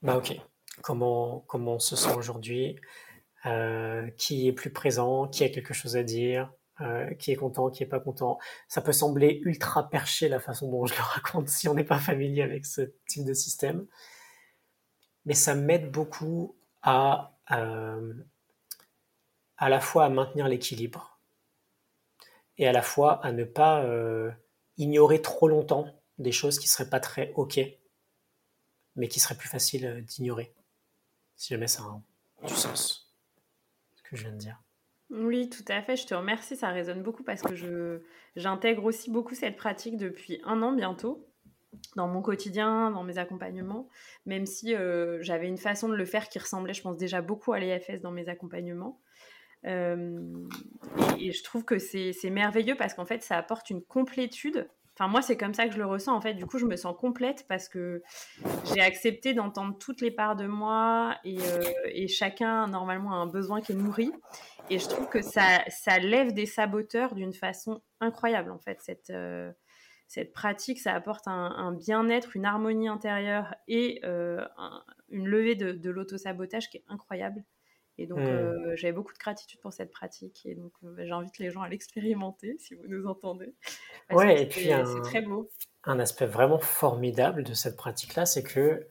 bah OK, comment, comment on se sent aujourd'hui qui est plus présent, qui a quelque chose à dire, euh, qui est content, qui est pas content. Ça peut sembler ultra perché la façon dont je le raconte si on n'est pas familier avec ce type de système, mais ça m'aide beaucoup à euh, à la fois à maintenir l'équilibre et à la fois à ne pas euh, ignorer trop longtemps des choses qui seraient pas très ok, mais qui seraient plus faciles d'ignorer, si jamais ça a du sens, ce que je viens de dire. Oui, tout à fait. Je te remercie. Ça résonne beaucoup parce que j'intègre aussi beaucoup cette pratique depuis un an bientôt dans mon quotidien, dans mes accompagnements, même si euh, j'avais une façon de le faire qui ressemblait, je pense, déjà beaucoup à l'EFS dans mes accompagnements. Euh, et, je trouve que c'est, merveilleux parce qu'en fait, ça apporte une complétude Enfin, moi, c'est comme ça que je le ressens. En fait, du coup, je me sens complète parce que j'ai accepté d'entendre toutes les parts de moi et, euh, chacun, normalement, a un besoin qui est nourri. Et je trouve que ça, lève des saboteurs d'une façon incroyable, en fait. Cette, euh, pratique, ça apporte un, bien-être, une harmonie intérieure et une levée de, de l'auto-sabotage qui est incroyable. Et donc, mmh. euh, j'avais beaucoup de gratitude pour cette pratique. Et donc, euh, bah, j'invite les gens à l'expérimenter, si vous nous entendez. Ouais, et puis, c'est très beau. Un aspect vraiment formidable de cette pratique-là, c'est que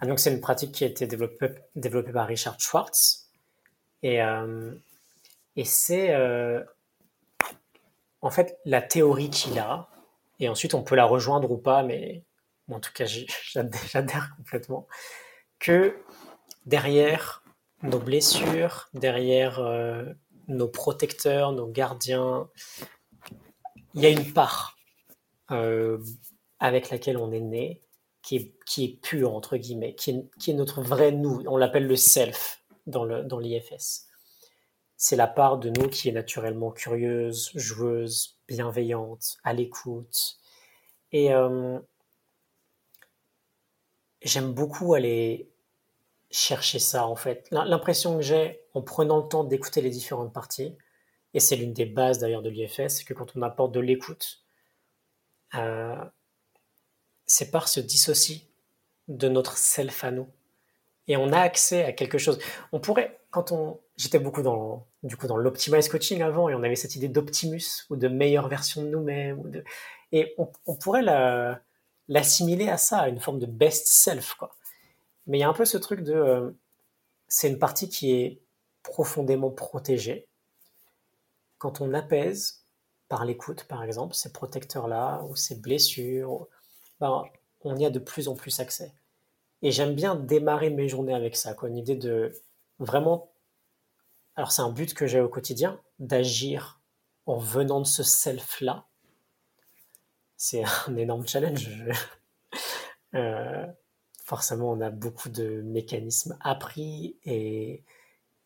ah, donc c'est une pratique qui a été développée, développée par Richard Schwartz. Et, euh, et c'est en fait la théorie qu'il a et ensuite on peut la rejoindre ou pas, mais en tout cas j'adhère complètement, que derrière nos blessures, derrière euh, nos protecteurs, nos gardiens, il y a une part euh, avec laquelle on est né, qui est, qui est pure, entre guillemets, qui est, qui est notre vrai nous. On l'appelle le self dans l'IFS. Dans c'est la part de nous qui est naturellement curieuse, joueuse, bienveillante, à l'écoute. Et euh, j'aime beaucoup aller chercher ça, en fait. L'impression que j'ai en prenant le temps d'écouter les différentes parties, et c'est l'une des bases d'ailleurs de l'IFS, c'est que quand on apporte de l'écoute, euh, c'est par se dissocier de notre self à nous. Et on a accès à quelque chose. On pourrait, quand on, j'étais beaucoup dans, du coup, dans l'optimize coaching avant, et on avait cette idée d'optimus ou de meilleure version de nous-mêmes, et on, pourrait l'assimiler à ça, à une forme de best self, quoi. Mais il y a un peu ce truc de, euh, c'est une partie qui est profondément protégée. Quand on apaise par l'écoute, par exemple, ces protecteurs-là ou ces blessures, ben, on y a de plus en plus accès. Et j'aime bien démarrer mes journées avec ça, quoi, une idée de vraiment. Alors, c'est un but que j'ai au quotidien, d'agir en venant de ce self-là. C'est <laughs> un énorme challenge. <laughs> Euh, forcément, on a beaucoup de mécanismes appris et,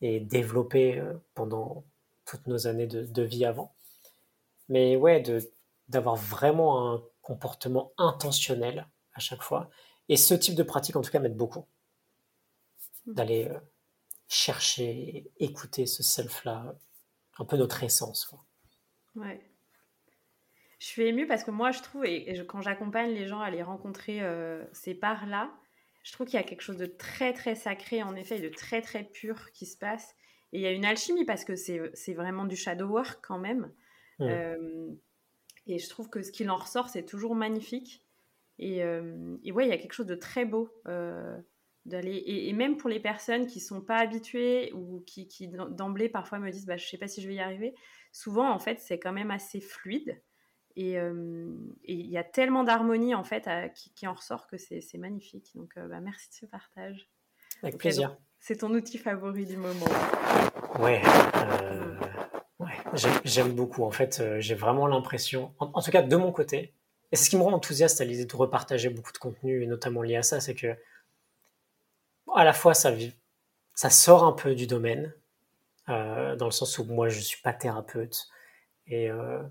et développés euh, pendant toutes nos années de, de vie avant. Mais ouais, d'avoir vraiment un comportement intentionnel à chaque fois et ce type de pratique, en tout cas, m'aide beaucoup. Hmm. D'aller euh, chercher, écouter ce self-là, un peu notre essence. Quoi. Ouais. Je suis émue parce que moi, je trouve, et, quand j'accompagne les gens à les rencontrer euh, ces parts-là, je trouve qu'il y a quelque chose de très, très sacré, en effet, et de très, très pur qui se passe. Et il y a une alchimie parce que c'est vraiment du shadow work quand même. Hmm. Euh, et je trouve que ce qu'il en ressort, c'est toujours magnifique. Et, euh, et, ouais, il y a quelque chose de très beau euh, d'aller. Et, même pour les personnes qui sont pas habituées ou qui, qui d'emblée parfois me disent bah, je sais pas si je vais y arriver, souvent en fait c'est quand même assez fluide. Et euh, il y a tellement d'harmonie en fait qui, en ressort que c'est, magnifique. Donc bah, merci de ce partage. Avec plaisir. C'est ton outil favori du moment. Ouais. ouais. J'aime, beaucoup. En fait, j'ai vraiment l'impression, en, tout cas de mon côté, et c'est ce qui me rend enthousiaste à l'idée de repartager beaucoup de contenu, et notamment lié à ça, c'est que à la fois ça, ça sort un peu du domaine, euh, dans le sens où moi je suis pas thérapeute, et euh,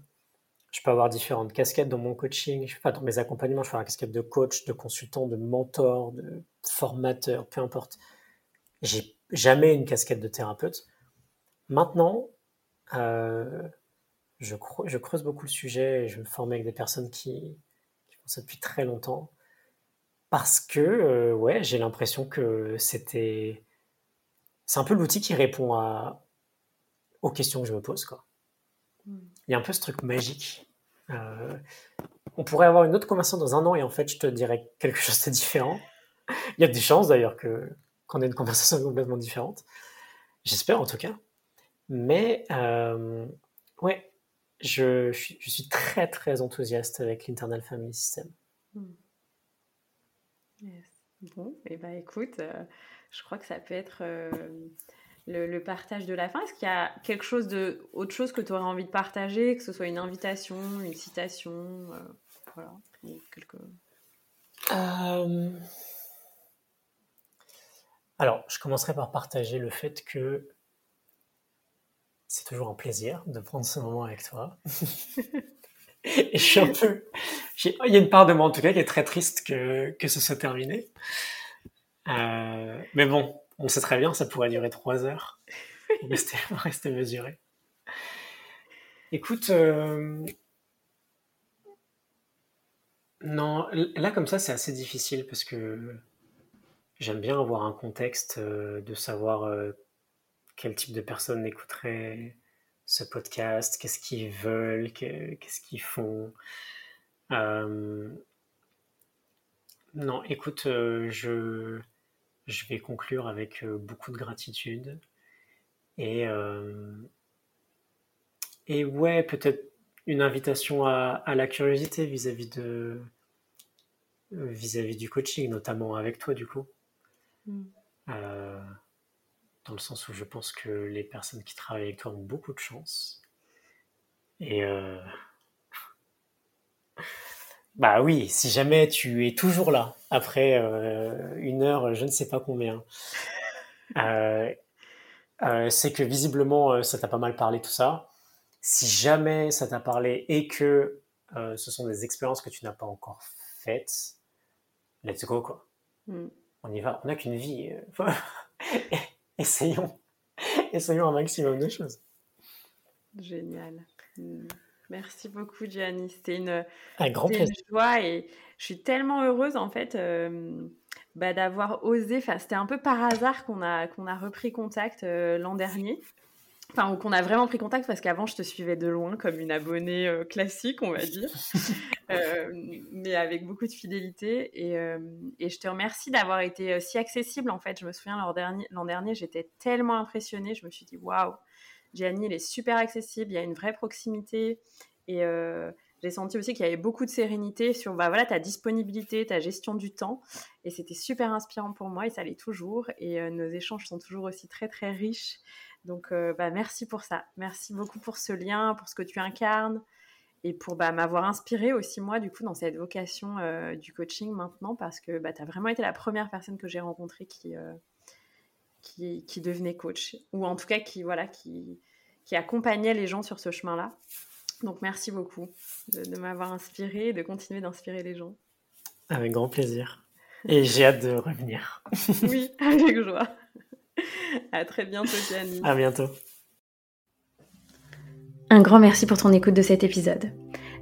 je peux avoir différentes casquettes dans mon coaching, je sais pas, dans mes accompagnements, je fais la casquette de coach, de consultant, de mentor, de formateur, peu importe. J'ai jamais une casquette de thérapeute. Maintenant, euh, je, je, creuse beaucoup le sujet et je me forme avec des personnes qui, font ça depuis très longtemps. Parce que, euh, ouais, j'ai l'impression que c'était. C'est un peu l'outil qui répond à, aux questions que je me pose, quoi. Hmm. Il y a un peu ce truc magique. Euh, on pourrait avoir une autre conversation dans un an et en fait, je te dirais quelque chose de différent. Il y a des chances d'ailleurs que qu'on ait une conversation complètement différente. J'espère en tout cas. Mais euh, ouais, je, suis très très enthousiaste avec l'Internal Family System. Hmm. Bon, et eh ben écoute, euh, je crois que ça peut être euh, le, partage de la fin. Est-ce qu'il y a quelque chose de autre chose que tu aurais envie de partager, que ce soit une invitation, une citation, euh, voilà, quelque... Alors, je commencerai par partager le fait que c'est toujours un plaisir de prendre ce moment avec toi. <laughs> Et je suis un peu. Il y a une part de moi en tout cas qui est très triste que, que ce soit terminé. Euh, mais bon, on sait très bien, ça pourrait durer trois heures. <laughs> On rester, rester mesuré. Écoute, euh, non, là comme ça c'est assez difficile parce que j'aime bien avoir un contexte euh, de savoir quel type de personnes écouteraient ce podcast, qu'est-ce qu'ils veulent, qu'est-ce qu'ils font. Euh, non, écoute, euh, je, je vais conclure avec euh, beaucoup de gratitude. Et, et ouais, peut-être une invitation à, la curiosité vis-à-vis de vis-à-vis du coaching, notamment avec toi du coup. Mm. Euh, dans le sens où je pense que les personnes qui travaillent avec toi ont beaucoup de chance. Et euh, bah oui, si jamais tu es toujours là après euh, une heure, je ne sais pas combien, <laughs> c'est que visiblement ça t'a pas mal parlé tout ça. Si jamais ça t'a parlé et que ce sont des expériences que tu n'as pas encore faites, let's go quoi. Mm. On y va, on n'a qu'une vie. Euh, <laughs> essayons, essayons un maximum de choses. Génial. Mm. Merci beaucoup, Gianni. C'était une, un grand plaisir. joie et je suis tellement heureuse en fait euh, bah, d'avoir osé. Enfin, c'était un peu par hasard qu'on a qu'on a repris contact euh, l'an dernier. Enfin, qu'on a vraiment pris contact parce qu'avant, je te suivais de loin comme une abonnée euh, classique, on va dire, <laughs> mais avec beaucoup de fidélité. Et, et je te remercie d'avoir été si accessible. En fait, je me souviens l'an dernier, dernier j'étais tellement impressionnée. Je me suis dit, waouh, Gianni, il est super accessible, il y a une vraie proximité. Et j'ai senti aussi qu'il y avait beaucoup de sérénité sur bah, voilà, ta disponibilité, ta gestion du temps. Et c'était super inspirant pour moi et ça l'est toujours. Et nos échanges sont toujours aussi très, très riches. Donc, euh, bah, merci pour ça. Merci beaucoup pour ce lien, pour ce que tu incarnes et pour bah, m'avoir inspiré aussi, moi, du coup, dans cette vocation euh, du coaching maintenant, parce que bah, tu as vraiment été la première personne que j'ai rencontrée qui, euh, qui, qui, devenait coach, ou en tout cas qui, voilà, qui, qui accompagnait les gens sur ce chemin-là. Donc, merci beaucoup de, de m'avoir inspiré et de continuer d'inspirer les gens. Avec grand plaisir. Et j'ai hâte de revenir. <laughs> oui, avec joie. À très bientôt, Gianni. À bientôt. Un grand merci pour ton écoute de cet épisode.